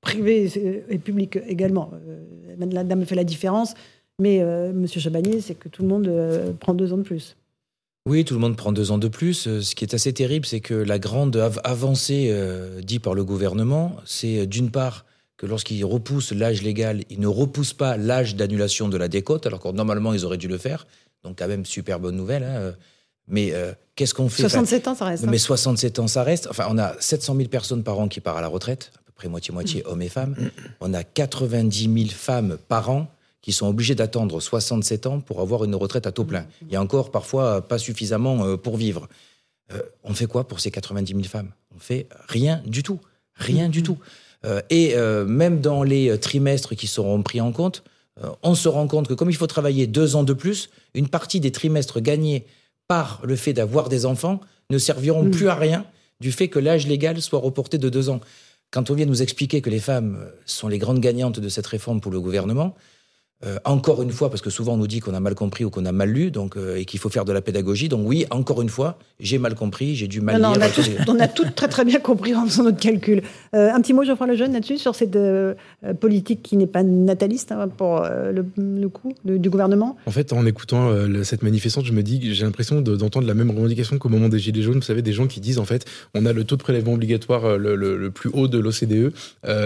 privée et publique également. La dame fait la différence, mais euh, Monsieur Chabanier, c'est que tout le monde euh, prend deux ans de plus. Oui, tout le monde prend deux ans de plus. Euh, ce qui est assez terrible, c'est que la grande avancée dite par le gouvernement, c'est d'une part que lorsqu'ils repoussent l'âge légal, ils ne repoussent pas l'âge d'annulation de la décote, alors que normalement ils auraient dû le faire. Donc quand même super bonne nouvelle. Hein. Mais qu'est-ce qu'on fait? 67 ans, ça reste. Mais 67 hein. ans, ça reste. Enfin, on a 700 000 personnes par an qui partent à la retraite près moitié-moitié hommes et femmes. On a 90 000 femmes par an qui sont obligées d'attendre 67 ans pour avoir une retraite à taux plein. Il y a encore parfois pas suffisamment euh, pour vivre. Euh, on fait quoi pour ces 90 000 femmes? On fait rien du tout. Rien du tout. Euh, et même dans les trimestres qui seront pris en compte, on se rend compte que comme il faut travailler deux ans de plus, une partie des trimestres gagnés par le fait d'avoir des enfants ne serviront mm. plus à rien du fait que l'âge légal soit reporté de deux ans. Quand on vient nous expliquer que les femmes sont les grandes gagnantes de cette réforme pour le gouvernement, euh, encore une fois, parce que souvent on nous dit qu'on a mal compris ou qu'on a mal lu, donc euh, et qu'il faut faire de la pédagogie. Donc oui, encore une fois, j'ai mal compris, j'ai dû mal lire. On a, tout très très bien compris en faisant notre calcul. Euh, un petit mot, Geoffroy Lejeune, là-dessus, sur cette politique qui n'est pas nataliste hein, pour le, coup du gouvernement. En fait, en écoutant cette manifestante, je me dis que j'ai l'impression d'entendre la même revendication qu'au moment des Gilets jaunes. Vous savez, des gens qui disent en fait, on a le taux de prélèvement obligatoire le, le plus haut de l'OCDE,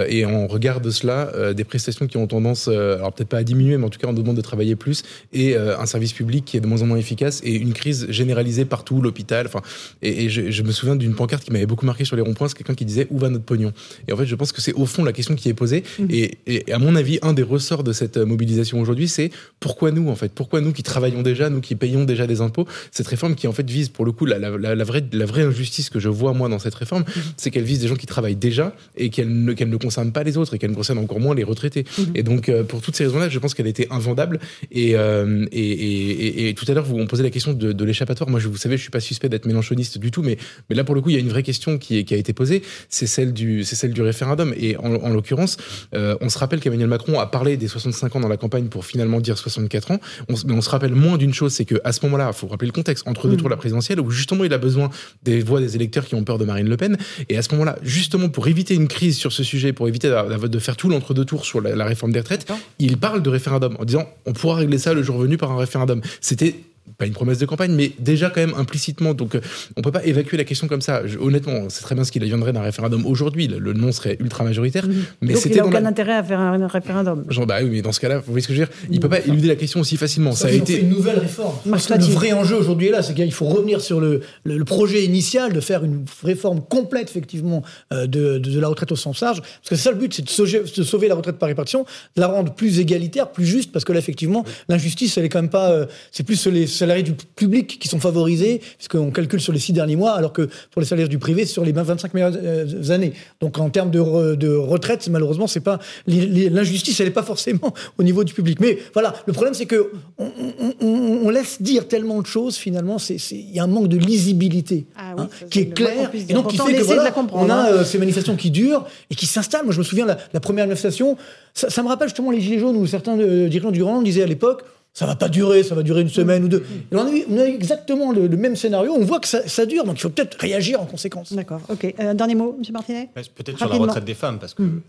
et on regarde cela, des prestations qui ont tendance, alors peut-être pas à diminuer diminuer, mais en tout cas, on nous demande de travailler plus, et un service public qui est de moins en moins efficace, et une crise généralisée partout, l'hôpital. Enfin, et, je, me souviens d'une pancarte qui m'avait beaucoup marqué sur les ronds-points, c'est quelqu'un qui disait où va notre pognon? Et en fait, je pense que c'est au fond la question qui est posée. Mmh. Et, et, à mon avis, un des ressorts de cette mobilisation aujourd'hui, c'est pourquoi nous, en fait, pourquoi nous qui travaillons déjà, nous qui payons déjà des impôts, cette réforme qui en fait vise pour le coup la, la, vraie, la vraie injustice que je vois moi dans cette réforme, mmh. c'est qu'elle vise des gens qui travaillent déjà et qu'elle ne, qu'elle ne concerne pas les autres et qu'elle ne concerne encore moins les retraités. Mmh. Et donc, euh, pour toutes ces raisons-là, je pense qu'elle était invendable. Euh, et, et, et, tout à l'heure, vous on posait la question de, de l'échappatoire. Moi, je, vous savez, je suis pas suspect d'être mélanchoniste du tout, mais, mais là, pour le coup, il y a une vraie question qui, qui a été posée, c'est celle du, c'est celle du référendum. Et en, en l'occurrence, euh, on se rappelle qu'Emmanuel Macron a parlé des 65 ans dans la campagne pour finalement dire 64 ans. On, mais on se rappelle moins d'une chose, c'est qu'à ce moment-là, il faut rappeler le contexte, entre deux mmh. tours de la présidentielle, où justement il a besoin des voix des électeurs qui ont peur de Marine Le Pen. Et à ce moment-là, justement, pour éviter une crise sur ce sujet, pour éviter de, faire tout l'entre-deux tours sur la, la réforme des retraites, il parle de référendum en disant on pourra régler ça le jour venu par un référendum. C'était pas une promesse de campagne, mais déjà quand même implicitement. Donc, euh, on peut pas évacuer la question comme ça. honnêtement, c'est très bien ce qu'il adviendrait d'un référendum aujourd'hui. Le, nom serait ultra majoritaire. Mais c'était il n'a aucun intérêt à faire un référendum. Genre, bah oui, mais dans ce cas-là, vous voyez ce que je veux dire? Il peut pas éluder la question aussi facilement. Ça, a été une nouvelle réforme. Parce que le vrai enjeu aujourd'hui est là, c'est qu'il faut revenir sur le, le, projet initial de faire une réforme complète, effectivement, euh, de, de, la retraite au sens large. Parce que c'est ça le but, c'est de sauver, de sauver la retraite par répartition, de la rendre plus égalitaire, plus juste, parce que là, effectivement, l'injustice, elle est quand même pas. Euh, c'est plus les salariés du public qui sont favorisés, puisqu'on calcule sur les six derniers mois, alors que pour les salaires du privé, c'est sur les 25 meilleures euh, années. Donc en termes de, de retraite, malheureusement, c'est pas l'injustice, elle n'est pas forcément au niveau du public. Mais voilà, le problème, c'est que on, laisse dire tellement de choses, finalement, il y a un manque de lisibilité ah hein, qui est clair, et donc qui fait que voilà, on a hein. euh, ces manifestations qui durent et qui s'installent. Moi, je me souviens, la, la première manifestation, ça, me rappelle justement les Gilets jaunes où certains euh, dirigeants du Rang disaient à l'époque ça va pas durer, ça va durer une semaine ou deux. on, a eu, exactement le, même scénario, on voit que ça, dure, donc il faut peut-être réagir en conséquence. D'accord, ok. Euh, dernier mot, M. Martinet Peut-être sur la retraite des femmes, parce que hmm.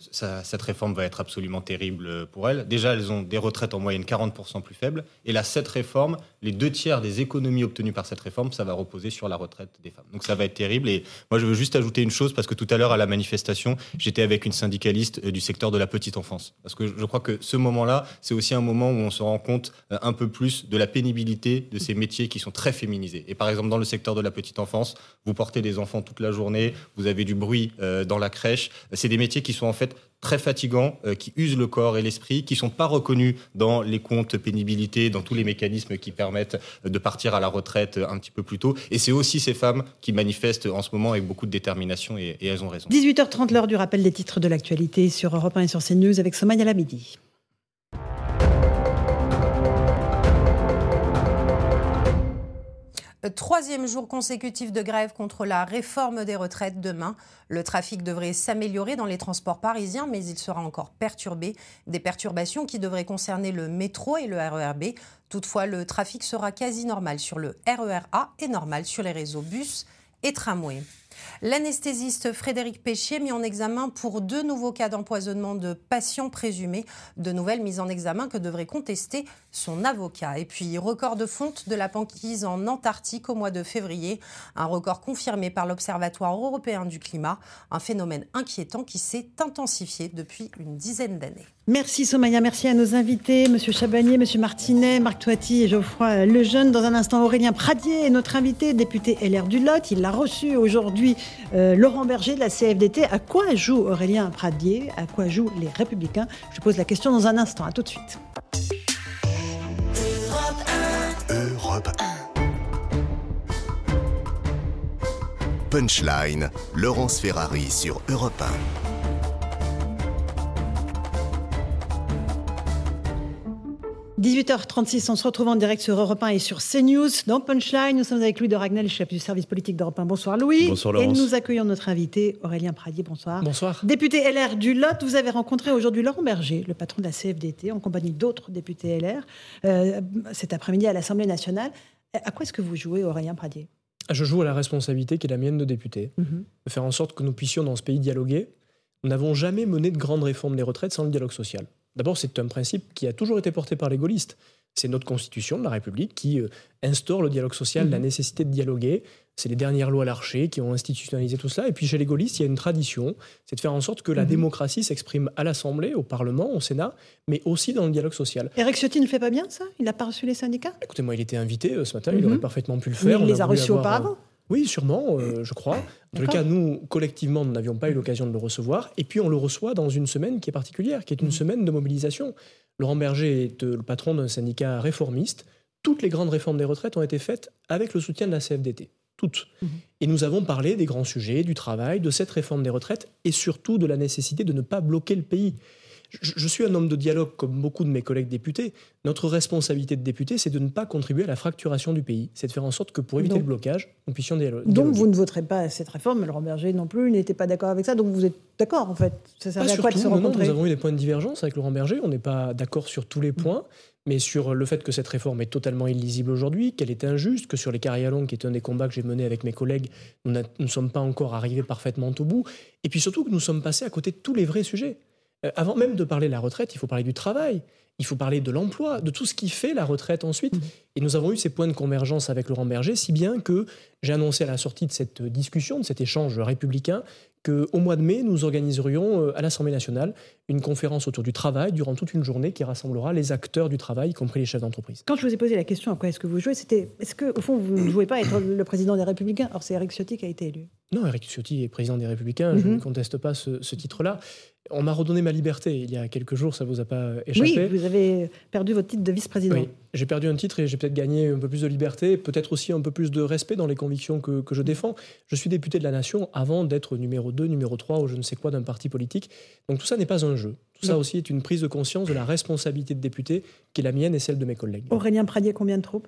cette réforme va être absolument terrible pour elles. Déjà, elles ont des retraites en moyenne 40% plus faibles, et là, cette réforme, les deux tiers des économies obtenues par cette réforme, ça va reposer sur la retraite des femmes. Donc ça va être terrible, et moi je veux juste ajouter une chose, parce que tout à l'heure à la manifestation, j'étais avec une syndicaliste euh, du secteur de la petite enfance, parce que je crois que ce moment-là, c'est aussi un moment où on se rend compte euh, un peu plus de la pénibilité de ces métiers qui sont très féminisés. Et par exemple, dans le secteur de la petite enfance, vous portez des enfants toute la journée, vous avez du bruit euh, dans la crèche. C'est des métiers qui sont en fait très fatigants, euh, qui usent le corps et l'esprit, qui sont pas reconnus dans les comptes pénibilité, dans tous les mécanismes qui permettent de partir à la retraite un petit peu plus tôt. Et c'est aussi ces femmes qui manifestent en ce moment avec beaucoup de détermination et, elles ont raison. 18h30, l'heure du rappel des titres de l'actualité sur Europe 1 et sur CNews avec Somaya la midi. Troisième jour consécutif de grève contre la réforme des retraites demain. Le trafic devrait s'améliorer dans les transports parisiens, mais il sera encore perturbé. Des perturbations qui devraient concerner le métro et le RERB. Toutefois, le trafic sera quasi normal sur le RERA et normal sur les réseaux bus et tramway. L'anesthésiste Frédéric Péchier mis en examen pour deux nouveaux cas d'empoisonnement de patients présumés. De nouvelles mises en examen que devrait contester son avocat. Et puis, record de fonte de la banquise en Antarctique au mois de février. Un record confirmé par l'Observatoire européen du climat. Un phénomène inquiétant qui s'est intensifié depuis une dizaine d'années. Merci Somaya, merci à nos invités, Monsieur Chabanier, Monsieur Martinet, Marc Toiti et Geoffroy Lejeune. Dans un instant, Aurélien Pradier est notre invité, député LR du Lot. Il l'a reçu aujourd'hui euh, Laurent Berger de la CFDT. À quoi joue Aurélien Pradier? À quoi jouent les Républicains? Je pose la question dans un instant. À tout de suite. Europe Punchline, Laurence Ferrari sur Europe 1. 18h36, on se retrouve en direct sur Europe 1 et sur CNews. Dans Punchline, nous sommes avec Louis de Ragnel, chef du service politique d'Europe 1. Bonsoir Louis. Bonsoir Laurence. Et nous accueillons notre invité Aurélien Pradier. Bonsoir. Bonsoir. Député LR du Lot, vous avez rencontré aujourd'hui Laurent Berger, le patron de la CFDT, en compagnie d'autres députés LR, euh, cet après-midi à l'Assemblée nationale. À quoi est-ce que vous jouez Aurélien Pradier? Je joue à la responsabilité qui est la mienne de député, mhm. de faire en sorte que nous puissions dans ce pays dialoguer. Nous n'avons jamais mené de grandes réformes des retraites sans le dialogue social. D'abord, c'est un principe qui a toujours été porté par les gaullistes. C'est notre constitution de la République qui euh, instaure le dialogue social, la mhm. nécessité de dialoguer, C'est les dernières lois Larcher qui ont institutionnalisé tout cela. Et puis chez les gaullistes, il y a une tradition, c'est de faire en sorte que la mhm. démocratie s'exprime à l'Assemblée, au Parlement, au Sénat, mais aussi dans le dialogue social. Eric Ciotti ne fait pas bien ça? Il n'a pas reçu les syndicats? Écoutez, moi, il était invité euh, ce matin, il mhm. aurait parfaitement pu le faire. il les a, reçus auparavant euh, oui, sûrement, euh, je crois. En tout cas, nous, collectivement, nous n'avions pas eu l'occasion de le recevoir. Et puis, on le reçoit dans une semaine qui est particulière, qui est une mhm. semaine de mobilisation. Laurent Berger est le patron d'un syndicat réformiste. Toutes les grandes réformes des retraites ont été faites avec le soutien de la CFDT toutes. Mhm. Et nous avons parlé des grands sujets, du travail, de cette réforme des retraites et surtout de la nécessité de ne pas bloquer le pays. Je, suis un homme de dialogue comme beaucoup de mes collègues députés. Notre responsabilité de député, c'est de ne pas contribuer à la fracturation du pays. C'est de faire en sorte que pour éviter le blocage, nous puissions dialoguer. Donc vous ne voterez pas cette réforme. Laurent Berger non plus n'était pas d'accord avec ça. Donc vous êtes d'accord en fait. Ça sert à quoi de se rencontrer Nous avons eu des points de divergence avec Laurent Berger. On n'est pas d'accord sur tous les points mais sur le fait que cette réforme est totalement illisible aujourd'hui, qu'elle est injuste, que sur les carrières longues, qui est un des combats que j'ai mené avec mes collègues, nous ne sommes pas encore arrivés parfaitement au bout, et puis surtout que nous sommes passés à côté de tous les vrais sujets. Euh, avant même de parler de la retraite, il faut parler du travail, il faut parler de l'emploi, de tout ce qui fait la retraite ensuite. Mmh. Et nous avons eu ces points de convergence avec Laurent Berger, si bien que j'ai annoncé à la sortie de cette discussion, de cet échange républicain, qu'au mois de mai, nous organiserions euh, à l'Assemblée nationale une conférence autour du travail durant toute une journée qui rassemblera les acteurs du travail, y compris les chefs d'entreprise. Quand je vous ai posé la question à quoi est-ce que vous jouez, c'était est-ce qu'au fond, vous ne jouez pas à être le président des Républicains? Or, c'est Eric Ciotti qui a été élu. Non, Eric Ciotti est président des Républicains, je mhm. ne conteste pas ce, titre-là. On m'a redonné ma liberté il y a quelques jours, ça ne vous a pas échappé Oui, vous avez perdu votre titre de vice-président. Oui, j'ai perdu un titre et j'ai peut-être gagné un peu plus de liberté, peut-être aussi un peu plus de respect dans les convictions que, que je défends. Je suis député de la nation avant d'être numéro 2, numéro 3 ou je ne sais quoi d'un parti politique. Donc tout ça n'est pas un jeu. Tout ça aussi est une prise de conscience de la responsabilité de député qui est la mienne et celle de mes collègues. Aurélien Pradier, combien de troupes?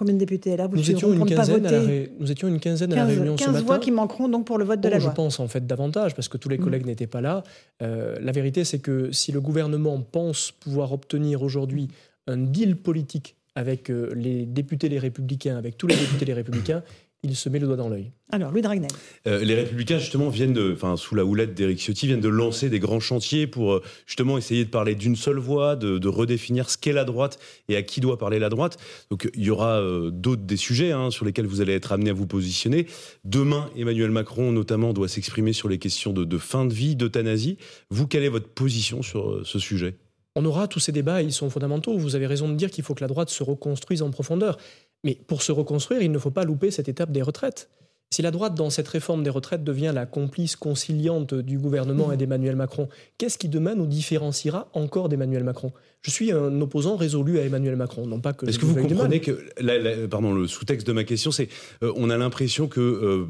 Combien de députés là nous, étions une quinzaine à la nous étions une quinzaine à la réunion 15 ce matin. voix qui manqueront donc pour le vote de la oh, loi. Je pense en fait davantage parce que tous les mm. collègues n'étaient pas là. Euh, la vérité, c'est que si le gouvernement pense pouvoir obtenir aujourd'hui un deal politique avec euh, les députés les républicains, avec tous les députés les républicains, il se met le doigt dans l'œil. Alors, Louis Dragnel. Euh, les Républicains, justement, viennent de, enfin, sous la houlette d'Éric Ciotti, viennent de lancer des grands chantiers pour euh, justement essayer de parler d'une seule voix, de, redéfinir ce qu'est la droite et à qui doit parler la droite. Donc, il y aura euh, d'autres des sujets hein, sur lesquels vous allez être amené à vous positionner. Demain, Emmanuel Macron, notamment, doit s'exprimer sur les questions de, de fin de vie, d'euthanasie. Vous, quelle est votre position sur ce sujet? On aura tous ces débats, ils sont fondamentaux. Vous avez raison de dire qu'il faut que la droite se reconstruise en profondeur. Mais pour se reconstruire, il ne faut pas louper cette étape des retraites. Si la droite, dans cette réforme des retraites, devient la complice conciliante du gouvernement et d'Emmanuel Macron, qu'est-ce qui demain nous différenciera encore d'Emmanuel Macron? Je suis un opposant résolu à Emmanuel Macron, non pas que. Est-ce que vous comprenez que, pardon, le sous-texte de ma question, c'est, euh, on a l'impression que euh,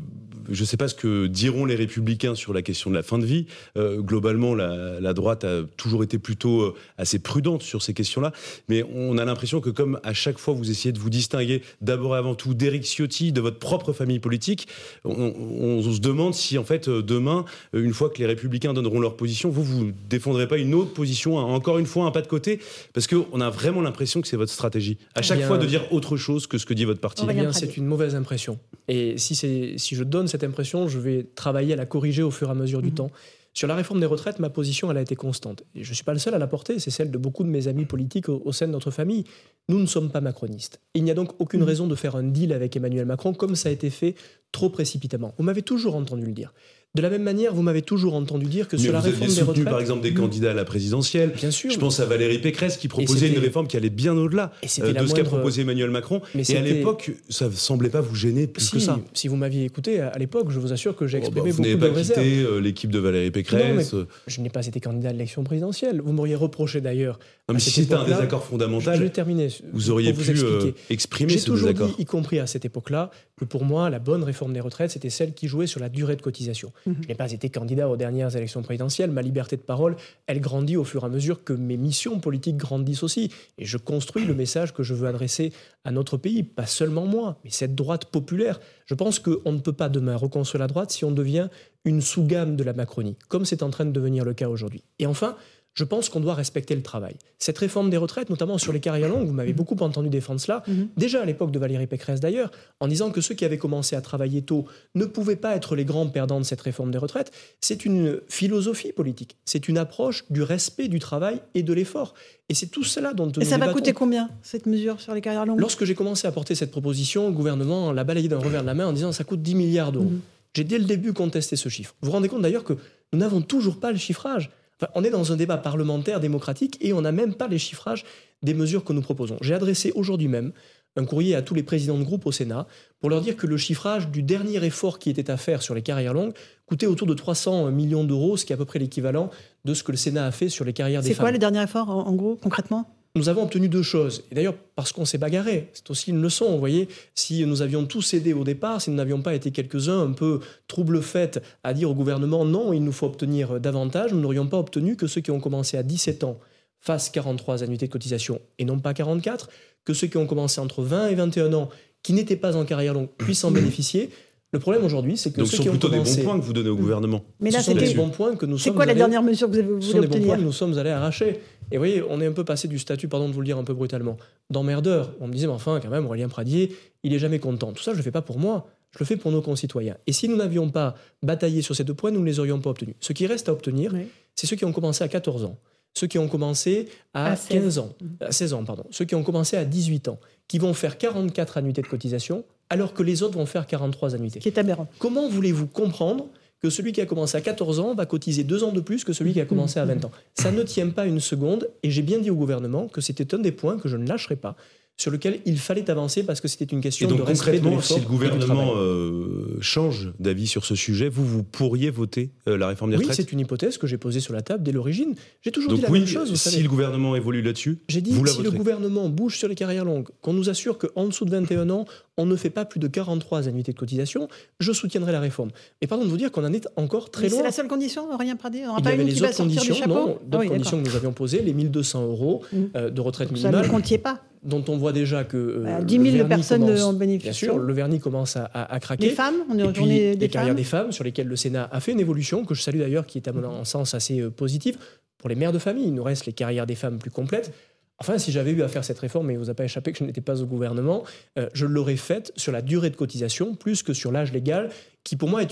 je ne sais pas ce que diront les républicains sur la question de la fin de vie. Euh, globalement, la, droite a toujours été plutôt euh, assez prudente sur ces questions-là. Mais on a l'impression que comme à chaque fois vous essayez de vous distinguer d'abord et avant tout d'Éric Ciotti, de votre propre famille politique, on, se demande si en fait euh, demain, une fois que les républicains donneront leur position, vous vous défendrez pas une autre position, encore une fois un pas de côté, parce qu'on a vraiment l'impression que c'est votre stratégie. À chaque fois de dire autre chose que ce que dit votre parti. Eh c'est une mauvaise impression. Et si, si je donne cette impression, je vais travailler à la corriger au fur et à mesure du mhm. temps. Sur la réforme des retraites, ma position, elle a été constante. Et je ne suis pas le seul à la porter, c'est celle de beaucoup de mes amis politiques au, sein de notre famille. Nous ne sommes pas macronistes. Il n'y a donc aucune mhm. raison de faire un deal avec Emmanuel Macron comme ça a été fait trop précipitamment. Vous m'avez toujours entendu le dire. De la même manière, vous m'avez toujours entendu dire que sur la réforme des retraites, par exemple des candidats à la présidentielle. Bien sûr. Je pense à Valérie Pécresse qui proposait une réforme qui allait bien au-delà euh, de ce qu'a proposé Emmanuel Macron. et à l'époque, ça ne semblait pas vous gêner plus que ça. Si vous m'aviez écouté à l'époque, je vous assure que j'ai oh, bah, exprimé beaucoup de réserves. Vous n'avez pas quitté euh, l'équipe de Valérie Pécresse. je n'ai pas été candidat à l'élection présidentielle. Vous m'auriez reproché d'ailleurs. mais si c'était un désaccord fondamental, je vais terminer. Vous auriez pu euh, exprimer ce désaccord. J'ai toujours dit, y compris à cette époque-là, que pour moi, la bonne réforme des retraites, c'était celle qui jouait sur la durée de cotisation. Je n'ai pas été candidat aux dernières élections présidentielles, ma liberté de parole, elle grandit au fur et à mesure que mes missions politiques grandissent aussi. Et je construis le message que je veux adresser à notre pays, pas seulement moi, mais cette droite populaire. Je pense qu'on ne peut pas demain reconstruire la droite si on devient une sous-gamme de la Macronie, comme c'est en train de devenir le cas aujourd'hui. Et enfin, Je pense qu'on doit respecter le travail. Cette réforme des retraites, notamment sur les carrières longues, vous m'avez beaucoup entendu défendre cela, mhm. déjà à l'époque de Valérie Pécresse d'ailleurs, en disant que ceux qui avaient commencé à travailler tôt ne pouvaient pas être les grands perdants de cette réforme des retraites. C'est une philosophie politique, c'est une approche du respect du travail et de l'effort. Et c'est tout cela dont Et ça va coûter combien, cette mesure sur les carrières longues? Lorsque j'ai commencé à porter cette proposition, le gouvernement l'a balayé d'un revers de la main en disant ça coûte 10 milliards d'euros. Mhm. J'ai dès le début contesté ce chiffre. Vous vous rendez compte d'ailleurs que nous n'avons toujours pas le chiffrage. On est dans un débat parlementaire démocratique et on n'a même pas les chiffrages des mesures que nous proposons. J'ai adressé aujourd'hui même un courrier à tous les présidents de groupe au Sénat pour leur dire que le chiffrage du dernier effort qui était à faire sur les carrières longues coûtait autour de 300 millions d'euros, ce qui est à peu près l'équivalent de ce que le Sénat a fait sur les carrières des femmes. C'est quoi le dernier effort, en gros, concrètement? Nous avons obtenu deux choses. Et d'ailleurs, parce qu'on s'est bagarré, c'est aussi une leçon. Vous voyez, si nous avions tous cédé au départ, si nous n'avions pas été quelques-uns un peu trouble-fête à dire au gouvernement non, il nous faut obtenir davantage, nous n'aurions pas obtenu que ceux qui ont commencé à 17 ans fassent 43 annuités de cotisation et non pas 44, que ceux qui ont commencé entre 20 et 21 ans, qui n'étaient pas en carrière longue, puissent en bénéficier. Le problème aujourd'hui, c'est que Donc ceux sont qui ont plutôt commencé... des bons points que vous donnez au gouvernement. Mais là, ce sont c'était- des bons points que nous C'est sommes quoi la dernière mesure que vous avez voulu Ce sont des bons obtenir points que nous sommes allés arracher. Et vous voyez, on est un peu passé du statut, pardon de vous le dire un peu brutalement, d'emmerdeur. On me disait, mais enfin, quand même, Aurélien Pradier, il est jamais content. Tout ça, je le fais pas pour moi. Je le fais pour nos concitoyens. Et si nous n'avions pas bataillé sur ces deux points, nous ne les aurions pas obtenus. Ce qui reste à obtenir, c'est ceux qui ont commencé à 14 ans, ceux qui ont commencé à, À 16. 15 ans, à 16 ans, pardon, ceux qui ont commencé à 18 ans, qui vont faire 44 annuités de cotisation, alors que les autres vont faire 43 annuités. Qui est aberrant. Comment voulez-vous comprendre que celui qui a commencé à 14 ans va cotiser deux ans de plus que celui qui a commencé à 20 ans. Ça ne tient pas une seconde, et j'ai bien dit au gouvernement que c'était un des points que je ne lâcherai pas, sur lequel il fallait avancer parce que c'était une Et question donc de respect de concrètement, l'effort si le et gouvernement euh, change d'avis sur ce sujet, vous, vous pourriez voter euh, la réforme des Oui, retraites c'est une hypothèse que j'ai posée sur la table dès l'origine. J'ai toujours dit la oui, même chose. Vous si savez. le gouvernement évolue là-dessus, J'ai dit vous la si le gouvernement bouge sur les carrières longues, qu'on nous assure qu'en dessous de 21 ans, on ne fait pas plus de 43 annuités de cotisation, je soutiendrai la réforme. Et pardon de vous dire qu'on en est encore très Mais C'est loin. la seule condition, rien Pradé On n'aura Il y pas avait une les autres conditions, non, Ah d'autres oui, conditions que nous avions posées, les 1200 euros euh, de retraite Ça, minimale. ne le comptiez pas. Dont on voit déjà que euh, Bah, le 10 000 vernis personnes commence- en bénéficient. Bien sûr, le vernis commence à, à- à craquer. Les femmes On est les des carrières femmes des femmes, sur lesquelles le Sénat a fait une évolution, que je salue d'ailleurs, qui est à mon sens assez euh, positive. Pour les mères de famille, il nous reste les carrières des femmes plus complètes. Enfin, si j'avais eu à faire cette réforme, et il ne vous a pas échappé que je n'étais pas au gouvernement, euh, je l'aurais faite sur la durée de cotisation plus que sur l'âge légal, qui pour moi, est,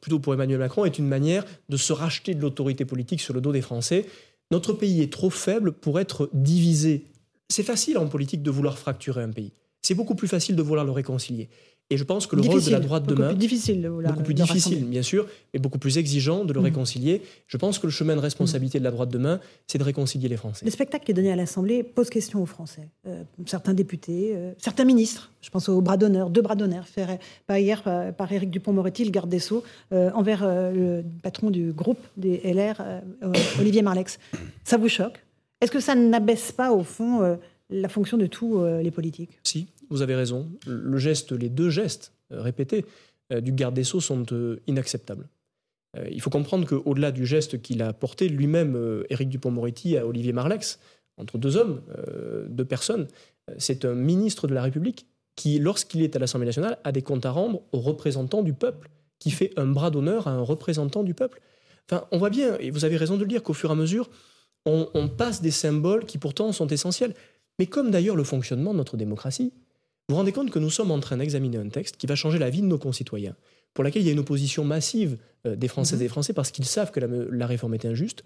plutôt pour Emmanuel Macron, est une manière de se racheter de l'autorité politique sur le dos des Français. Notre pays est trop faible pour être divisé. C'est facile en politique de vouloir fracturer un pays. C'est beaucoup plus facile de vouloir le réconcilier. Et je pense que le rôle de la droite beaucoup demain, plus difficile de beaucoup plus le difficile, rassembler. bien sûr, mais beaucoup plus exigeant de le Mhm. réconcilier. Je pense que le chemin de responsabilité de la droite demain, c'est de réconcilier les Français. Le spectacle qui est donné à l'Assemblée pose question aux Français. Euh, certains députés, euh, certains ministres, je pense au bras d'honneur, deux bras d'honneur, faits par hier par, par Éric Dupont-Moretti, le garde des Sceaux, euh, envers euh, le patron du groupe des LR, euh, euh, Olivier Marlex. Ça vous choque? Est-ce que ça n'abaisse pas, au fond, euh, la fonction de tous euh, les politiques? Si, vous avez raison. Le geste, les deux gestes euh, répétés du garde des Sceaux sont inacceptables. Il faut comprendre qu'au-delà du geste qu'il a porté lui-même, Éric Dupont-Moretti, à Olivier Marlex, entre deux hommes, deux personnes, c'est un ministre de la République qui, lorsqu'il est à l'Assemblée nationale, a des comptes à rendre aux représentants du peuple, qui fait un bras d'honneur à un représentant du peuple. Enfin, on voit bien, et vous avez raison de le dire, qu'au fur et à mesure, on, on passe des symboles qui pourtant sont essentiels. Mais comme d'ailleurs le fonctionnement de notre démocratie, vous vous rendez compte que nous sommes en train d'examiner un texte qui va changer la vie de nos concitoyens, pour laquelle il y a une opposition massive euh, des Françaises et des Français parce qu'ils savent que la, la réforme est injuste.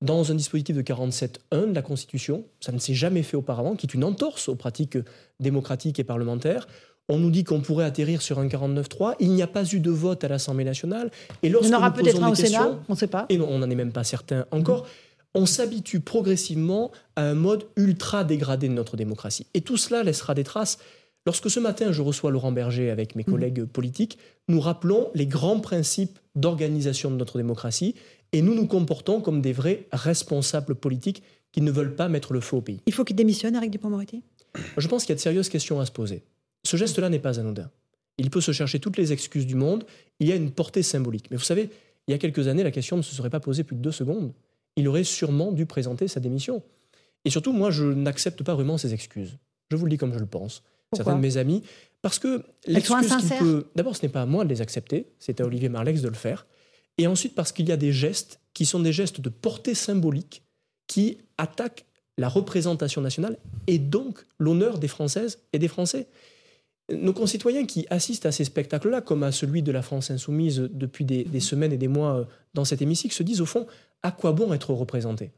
Dans un dispositif de 47.1 de la Constitution, ça ne s'est jamais fait auparavant, qui est une entorse aux pratiques démocratiques et parlementaires. On nous dit qu'on pourrait atterrir sur un 49.3. Il n'y a pas eu de vote à l'Assemblée nationale. Et Il lorsque y en aura peut-être un au Sénat, on ne sait pas. et non, on n'en est même pas certain encore. On s'habitue progressivement à un mode ultra dégradé de notre démocratie. Et tout cela laissera des traces. Lorsque ce matin je reçois Laurent Berger avec mes collègues politiques, nous rappelons les grands principes d'organisation de notre démocratie et nous nous comportons comme des vrais responsables politiques qui ne veulent pas mettre le feu au pays. Il faut qu'il démissionne, Éric Dupond-Moretti? Je pense qu'il y a de sérieuses questions à se poser. Ce geste-là n'est pas anodin. Il peut se chercher toutes les excuses du monde. Il y a une portée symbolique. Mais vous savez, il y a quelques années, la question ne se serait pas posée plus de deux secondes. Il aurait sûrement dû présenter sa démission. Et surtout, moi, je n'accepte pas vraiment ces excuses. Je vous le dis comme je le pense. Pourquoi Certains de mes amis, parce que l'excuse qu'il peut. D'abord, ce n'est pas à moi de les accepter, c'est à Olivier Marlex de le faire. Et ensuite, parce qu'il y a des gestes qui sont des gestes de portée symbolique qui attaque la représentation nationale et donc l'honneur des Françaises et des Français. Nos concitoyens qui assistent à ces spectacles-là, comme à celui de la France insoumise depuis des, semaines et des mois euh, dans cet hémicycle, se disent au fond, à quoi bon être représenté?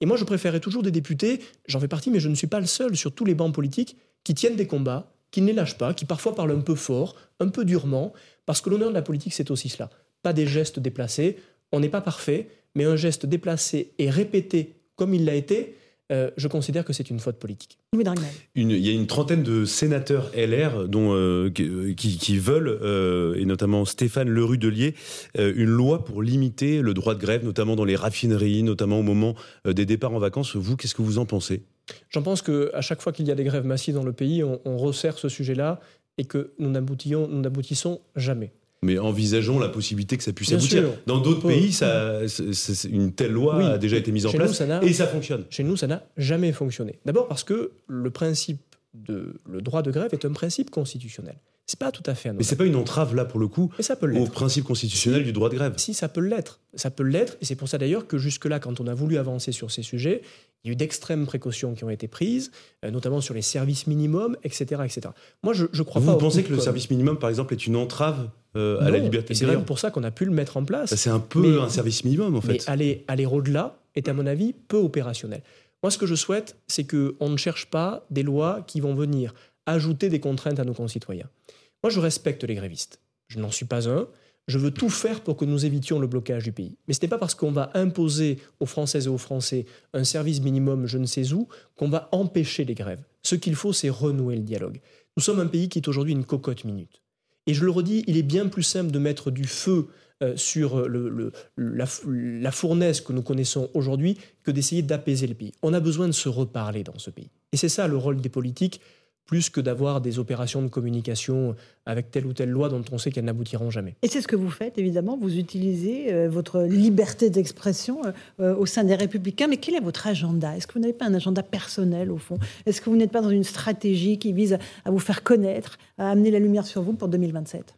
Et moi, je préférais toujours des députés, j'en fais partie, mais je ne suis pas le seul sur tous les bancs politiques, qui tiennent des combats, qui ne les lâchent pas, qui parfois parlent un peu fort, un peu durement, parce que l'honneur de la politique, c'est aussi cela. Pas des gestes déplacés, on n'est pas parfait, mais un geste déplacé et répété comme il l'a été, euh, je considère que c'est une faute politique. il y a une trentaine de sénateurs LR dont, euh, qui, veulent, euh, et notamment Stéphane Lerue-Delier, une loi pour limiter le droit de grève, notamment dans les raffineries, notamment au moment des départs en vacances. Vous, qu'est-ce que vous en pensez? J'en pense qu'à chaque fois qu'il y a des grèves massives dans le pays, on, on resserre ce sujet-là et que nous n'aboutissons jamais mais envisageons la possibilité que ça puisse aboutir. Dans d'autres pays, ça, une telle loi a déjà été mise en place et ça fonctionne. Chez nous, ça n'a jamais fonctionné. D'abord parce que le principe de le droit de grève est un principe constitutionnel. C'est pas tout à fait Mais c'est pas une entrave là pour le coup ça peut au principe constitutionnel du droit de grève. Si ça peut l'être, ça peut l'être et c'est pour ça d'ailleurs que jusque là quand on a voulu avancer sur ces sujets, il y a eu d'extrêmes précautions qui ont été prises, euh, notamment sur les services minimums, etc., etc. Moi, je, je crois Vous pas. Vous pensez que le service minimum, par exemple, est une entrave euh, à la liberté C'est d'ailleurs pour ça qu'on a pu le mettre en place. C'est un peu un service minimum, en fait. Mais aller, aller au-delà est, à mon avis, peu opérationnel. Moi, ce que je souhaite, c'est qu'on ne cherche pas des lois qui vont venir ajouter des contraintes à nos concitoyens. Moi, je respecte les grévistes. Je n'en suis pas un. Je veux tout faire pour que nous évitions le blocage du pays. Mais ce n'est pas parce qu'on va imposer aux Françaises et aux Français un service minimum je ne sais où qu'on va empêcher les grèves. Ce qu'il faut, c'est renouer le dialogue. Nous sommes un pays qui est aujourd'hui une cocotte minute. Et je le redis, il est bien plus simple de mettre du feu euh, sur le, la, la, fournaise que nous connaissons aujourd'hui que d'essayer d'apaiser le pays. On a besoin de se reparler dans ce pays. Et c'est ça le rôle des politiques, plus que d'avoir des opérations de communication avec telle ou telle loi dont on sait qu'elles n'aboutiront jamais. Et c'est ce que vous faites, évidemment. Vous utilisez euh, votre liberté d'expression euh, euh, au sein des Républicains. Mais quel est votre agenda? Est-ce que vous n'avez pas un agenda personnel, au fond? Est-ce que vous n'êtes pas dans une stratégie qui vise à vous faire connaître, à amener la lumière sur vous pour 2027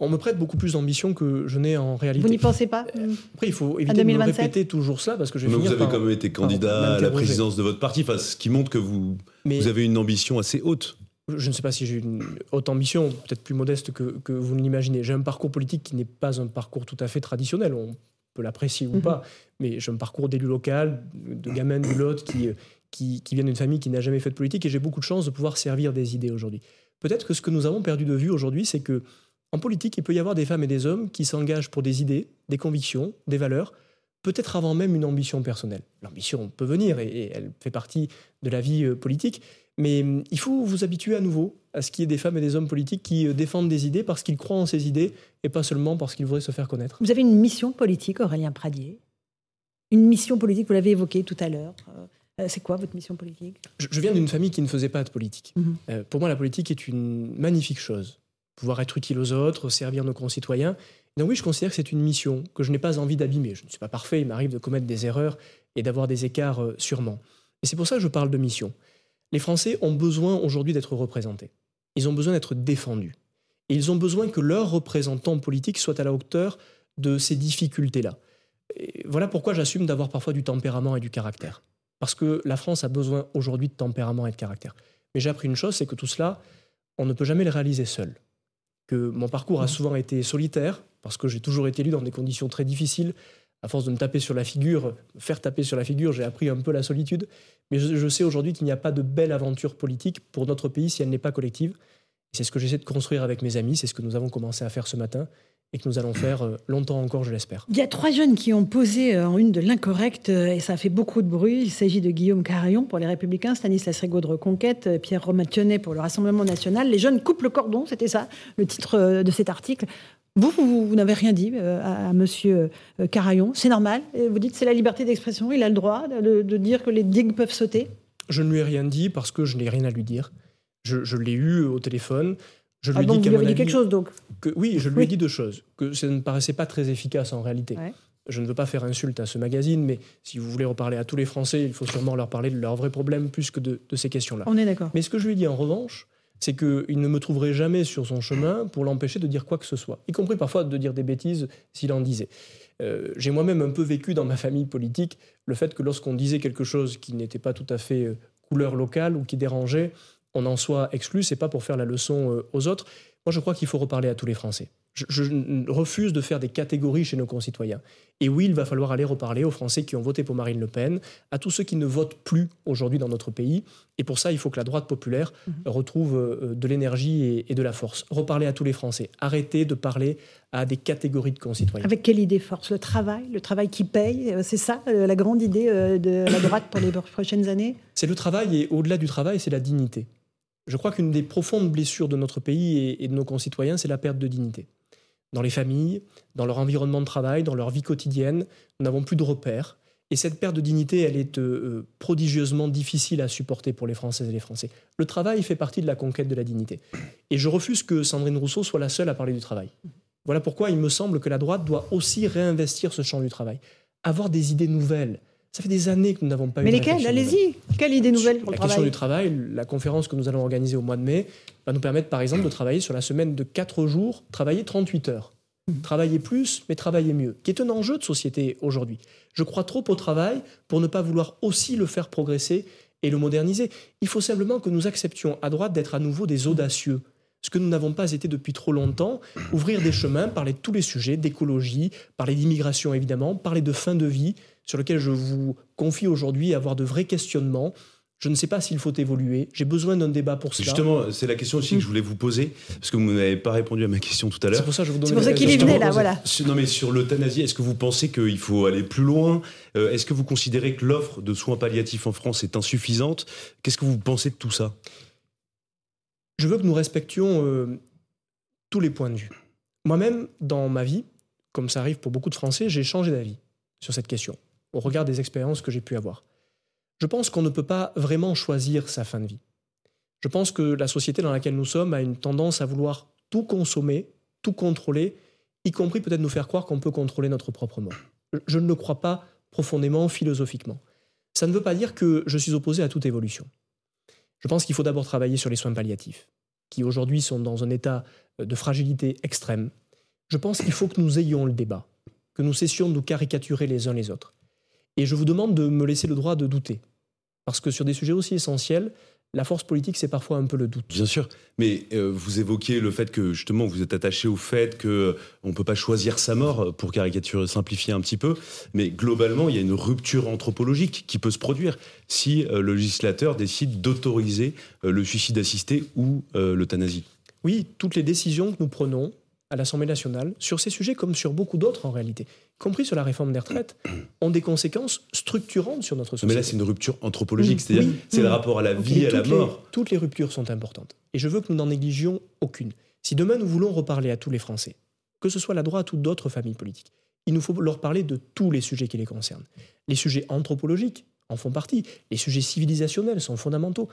on me prête beaucoup plus d'ambition que je n'ai en réalité. Vous n'y pensez pas Après, il faut éviter de me répéter toujours ça parce que je vais Mais vous avez quand même été candidat à la présidence de votre parti, enfin, ce qui montre que vous, vous avez une ambition assez haute. Je ne sais pas si j'ai une haute ambition, peut-être plus modeste que, que vous ne l'imaginez. J'ai un parcours politique qui n'est pas un parcours tout à fait traditionnel. On peut l'apprécier ou mhm. pas, mais j'ai un parcours d'élu local, de gamin du Lot qui, qui, qui vient d'une famille qui n'a jamais fait de politique et j'ai beaucoup de chance de pouvoir servir des idées aujourd'hui. Peut-être que ce que nous avons perdu de vue aujourd'hui, c'est que en politique, il peut y avoir des femmes et des hommes qui s'engagent pour des idées, des convictions, des valeurs, peut-être avant même une ambition personnelle. L'ambition peut venir et, elle fait partie de la vie euh, politique, mais hum, il faut vous habituer à nouveau à ce qu'il y ait des femmes et des hommes politiques qui euh, défendent des idées parce qu'ils croient en ces idées et pas seulement parce qu'ils voudraient se faire connaître. Vous avez une mission politique, Aurélien Pradier? Une mission politique, vous l'avez évoqué tout à l'heure. Euh, c'est quoi votre mission politique? Je, viens d'une famille qui ne faisait pas de politique. Mhm. pour moi, la politique est une magnifique chose pouvoir être utile aux autres, servir nos concitoyens. Donc oui, je considère que c'est une mission que je n'ai pas envie d'abîmer. Je ne suis pas parfait, il m'arrive de commettre des erreurs et d'avoir des écarts euh, sûrement. Et c'est pour ça que je parle de mission. Les Français ont besoin aujourd'hui d'être représentés. Ils ont besoin d'être défendus. Et ils ont besoin que leurs représentants politiques soient à la hauteur de ces difficultés-là. voilà pourquoi j'assume d'avoir parfois du tempérament et du caractère. Parce que la France a besoin aujourd'hui de tempérament et de caractère. Mais j'ai appris une chose, c'est que tout cela, on ne peut jamais le réaliser seul que mon parcours a souvent été solitaire, parce que j'ai toujours été élu dans des conditions très difficiles. À force de me taper sur la figure, faire taper sur la figure, j'ai appris un peu la solitude. Mais je, sais aujourd'hui qu'il n'y a pas de belle aventure politique pour notre pays si elle n'est pas collective. C'est ce que j'essaie de construire avec mes amis, c'est ce que nous avons commencé à faire ce matin et que nous allons faire euh, longtemps encore, je l'espère. Il y a trois jeunes qui ont posé euh, en une de l'incorrect euh, et ça a fait beaucoup de bruit. Il s'agit de Guillaume Carayon pour les Républicains, Stanislas Rigaud de Reconquête, Pierre Romain pour le Rassemblement national. Les jeunes coupent le cordon, c'était ça le titre de cet article. Vous, vous, n'avez rien dit à, M. Monsieur Carayon. C'est normal. Vous dites c'est la liberté d'expression. Il a le droit de, dire que les digues peuvent sauter. Je ne lui ai rien dit parce que je n'ai rien à lui dire. Je, je l'ai eu au téléphone. Je lui ai dit, vous lui dit quelque chose donc que, Oui, je lui ai dit deux choses. Que ça ne paraissait pas très efficace en réalité. Je ne veux pas faire insulte à ce magazine, mais si vous voulez reparler à tous les Français, il faut sûrement leur parler de leurs vrais problèmes plus que de, ces questions-là. On est d'accord. Mais ce que je lui ai dit en revanche, c'est qu'il ne me trouverait jamais sur son chemin pour l'empêcher de dire quoi que ce soit, y compris parfois de dire des bêtises s'il en disait. Euh, j'ai moi-même un peu vécu dans ma famille politique le fait que lorsqu'on disait quelque chose qui n'était pas tout à fait euh, couleur locale ou qui dérangeait, on en soit exclu, c'est pas pour faire la leçon euh, aux autres. Moi, je crois qu'il faut reparler à tous les Français. Je, refuse de faire des catégories chez nos concitoyens. Et oui, il va falloir aller reparler aux Français qui ont voté pour Marine Le Pen, à tous ceux qui ne votent plus aujourd'hui dans notre pays. Et pour ça, il faut que la droite populaire mhm. retrouve euh, de l'énergie et, de la force. Reparler à tous les Français. Arrêter de parler à des catégories de concitoyens. Avec quelle idée force Le travail? Le travail qui paye? Euh, C'est ça la grande idée de la droite pour les prochaines années? C'est le travail et au-delà du travail, c'est la dignité. Je crois qu'une des profondes blessures de notre pays et de nos concitoyens, c'est la perte de dignité dans les familles, dans leur environnement de travail, dans leur vie quotidienne. Nous n'avons plus de repères. Et cette perte de dignité, elle est euh, euh, prodigieusement difficile à supporter pour les Françaises et les Français. Le travail fait partie de la conquête de la dignité. Et je refuse que Sandrine Rousseau soit la seule à parler du travail. Voilà pourquoi il me semble que la droite doit aussi réinvestir ce champ du travail, avoir des idées nouvelles, ça fait des années que nous n'avons pas Mais eu. Mais lesquelles Allez-y. Quelle idée nouvelle pour la le travail La question du travail, la conférence que nous allons organiser au mois de mai va nous permettre, par exemple, de travailler sur la semaine de 4 jours, travailler 38 heures. Mmh. Travailler plus, mais travailler mieux, qui est un enjeu de société aujourd'hui. Je crois trop au travail pour ne pas vouloir aussi le faire progresser et le moderniser. Il faut simplement que nous acceptions à droite d'être à nouveau des audacieux, ce que nous n'avons pas été depuis trop longtemps, ouvrir des chemins, parler de tous les sujets, d'écologie, parler d'immigration évidemment, parler de fin de vie, sur lequel je vous confie aujourd'hui avoir de vrais questionnements. Je ne sais pas s'il faut évoluer. J'ai besoin d'un débat pour cela. Justement, c'est la question aussi que je voulais vous poser, parce que vous n'avez pas répondu à ma question tout à l'heure. C'est pour ça, je vous C'est pour ça qu'il est venu là, voilà. Non, mais sur l'euthanasie, est-ce que vous pensez qu'il faut aller plus loin? Euh, Est-ce que vous considérez que l'offre de soins palliatifs en France est insuffisante? Qu'est-ce que vous pensez de tout ça? Je veux que nous respections euh, tous les points de vue. Moi-même, dans ma vie, comme ça arrive pour beaucoup de Français, j'ai changé d'avis sur cette question au regard des expériences que j'ai pu avoir. Je pense qu'on ne peut pas vraiment choisir sa fin de vie. Je pense que la société dans laquelle nous sommes a une tendance à vouloir tout consommer, tout contrôler, y compris peut-être nous faire croire qu'on peut contrôler notre propre mort. Je ne le crois pas profondément, philosophiquement. Ça ne veut pas dire que je suis opposé à toute évolution. Je pense qu'il faut d'abord travailler sur les soins palliatifs, qui aujourd'hui sont dans un état de fragilité extrême. Je pense qu'il faut que nous ayons le débat, que nous cessions de nous caricaturer les uns les autres. Et je vous demande de me laisser le droit de douter. Parce que sur des sujets aussi essentiels, la force politique, c'est parfois un peu le doute. Bien sûr, mais euh, vous évoquiez le fait que justement vous êtes attaché au fait qu'on euh, ne peut pas choisir sa mort, euh, pour caricaturer, simplifier un petit peu, mais globalement, il y a une rupture anthropologique qui peut se produire si le législateur décide d'autoriser le suicide assisté ou l'euthanasie. Oui, toutes les décisions que nous prenons à l'Assemblée nationale, sur ces sujets comme sur beaucoup d'autres en réalité, compris sur la réforme des retraites, ont des conséquences structurantes sur notre société. Mais là, c'est une rupture anthropologique, c'est-à-dire c'est le rapport à la vie et à la mort. toutes les ruptures sont importantes. Et je veux que nous n'en négligions aucune. Si demain nous voulons reparler à tous les Français, que ce soit la droite ou d'autres familles politiques, il nous faut leur parler de tous les sujets qui les concernent. Les sujets anthropologiques en font partie, les sujets civilisationnels sont fondamentaux,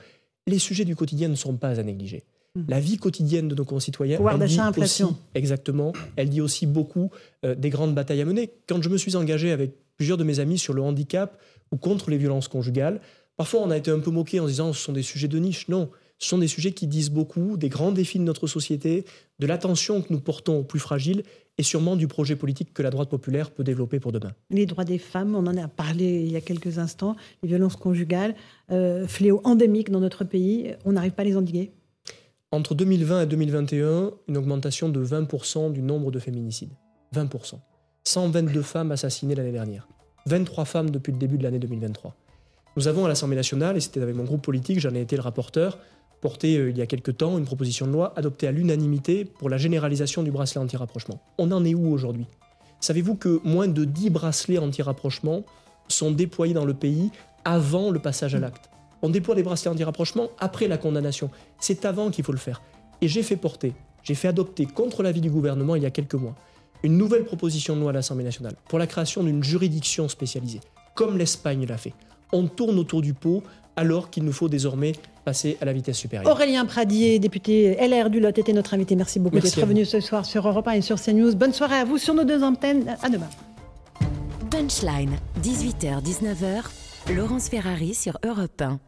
les sujets du quotidien ne sont pas à négliger. La vie quotidienne de nos concitoyens. Pouvoir d'achat, inflation. exactement. Elle dit aussi beaucoup euh, des grandes batailles à mener. Quand je me suis engagé avec plusieurs de mes amis sur le handicap ou contre les violences conjugales, parfois on a été un peu moqué en disant ce sont des sujets de niche. Non, ce sont des sujets qui disent beaucoup des grands défis de notre société, de l'attention que nous portons aux plus fragiles et sûrement du projet politique que la droite populaire peut développer pour demain. Les droits des femmes, on en a parlé il y a quelques instants, les violences conjugales, euh, fléau endémique dans notre pays, on n'arrive pas à les endiguer entre 2020 et 2021, une augmentation de 20% du nombre de féminicides. 20%. 122 femmes assassinées l'année dernière. 23 femmes depuis le début de l'année 2023. Nous avons à l'Assemblée nationale, et c'était avec mon groupe politique, j'en ai été le rapporteur, porté euh, il y a quelque temps une proposition de loi adoptée à l'unanimité pour la généralisation du bracelet anti-rapprochement. On en est où aujourd'hui? Savez-vous que moins de 10 bracelets anti-rapprochement sont déployés dans le pays avant le passage à l'acte? On déploie les bracelets anti-rapprochement après la condamnation. C'est avant qu'il faut le faire. Et j'ai fait porter, j'ai fait adopter contre l'avis du gouvernement il y a quelques mois, une nouvelle proposition de loi à l'Assemblée nationale pour la création d'une juridiction spécialisée, comme l'Espagne l'a fait. On tourne autour du pot alors qu'il nous faut désormais passer à la vitesse supérieure. Aurélien Pradier, député LR du Lot, était notre invité. Merci beaucoup d'être venu ce soir sur Europe 1 et sur CNews. Bonne soirée à vous sur nos deux antennes. À demain. Punchline, 18h-19h, Laurence Ferrari sur Europe 1.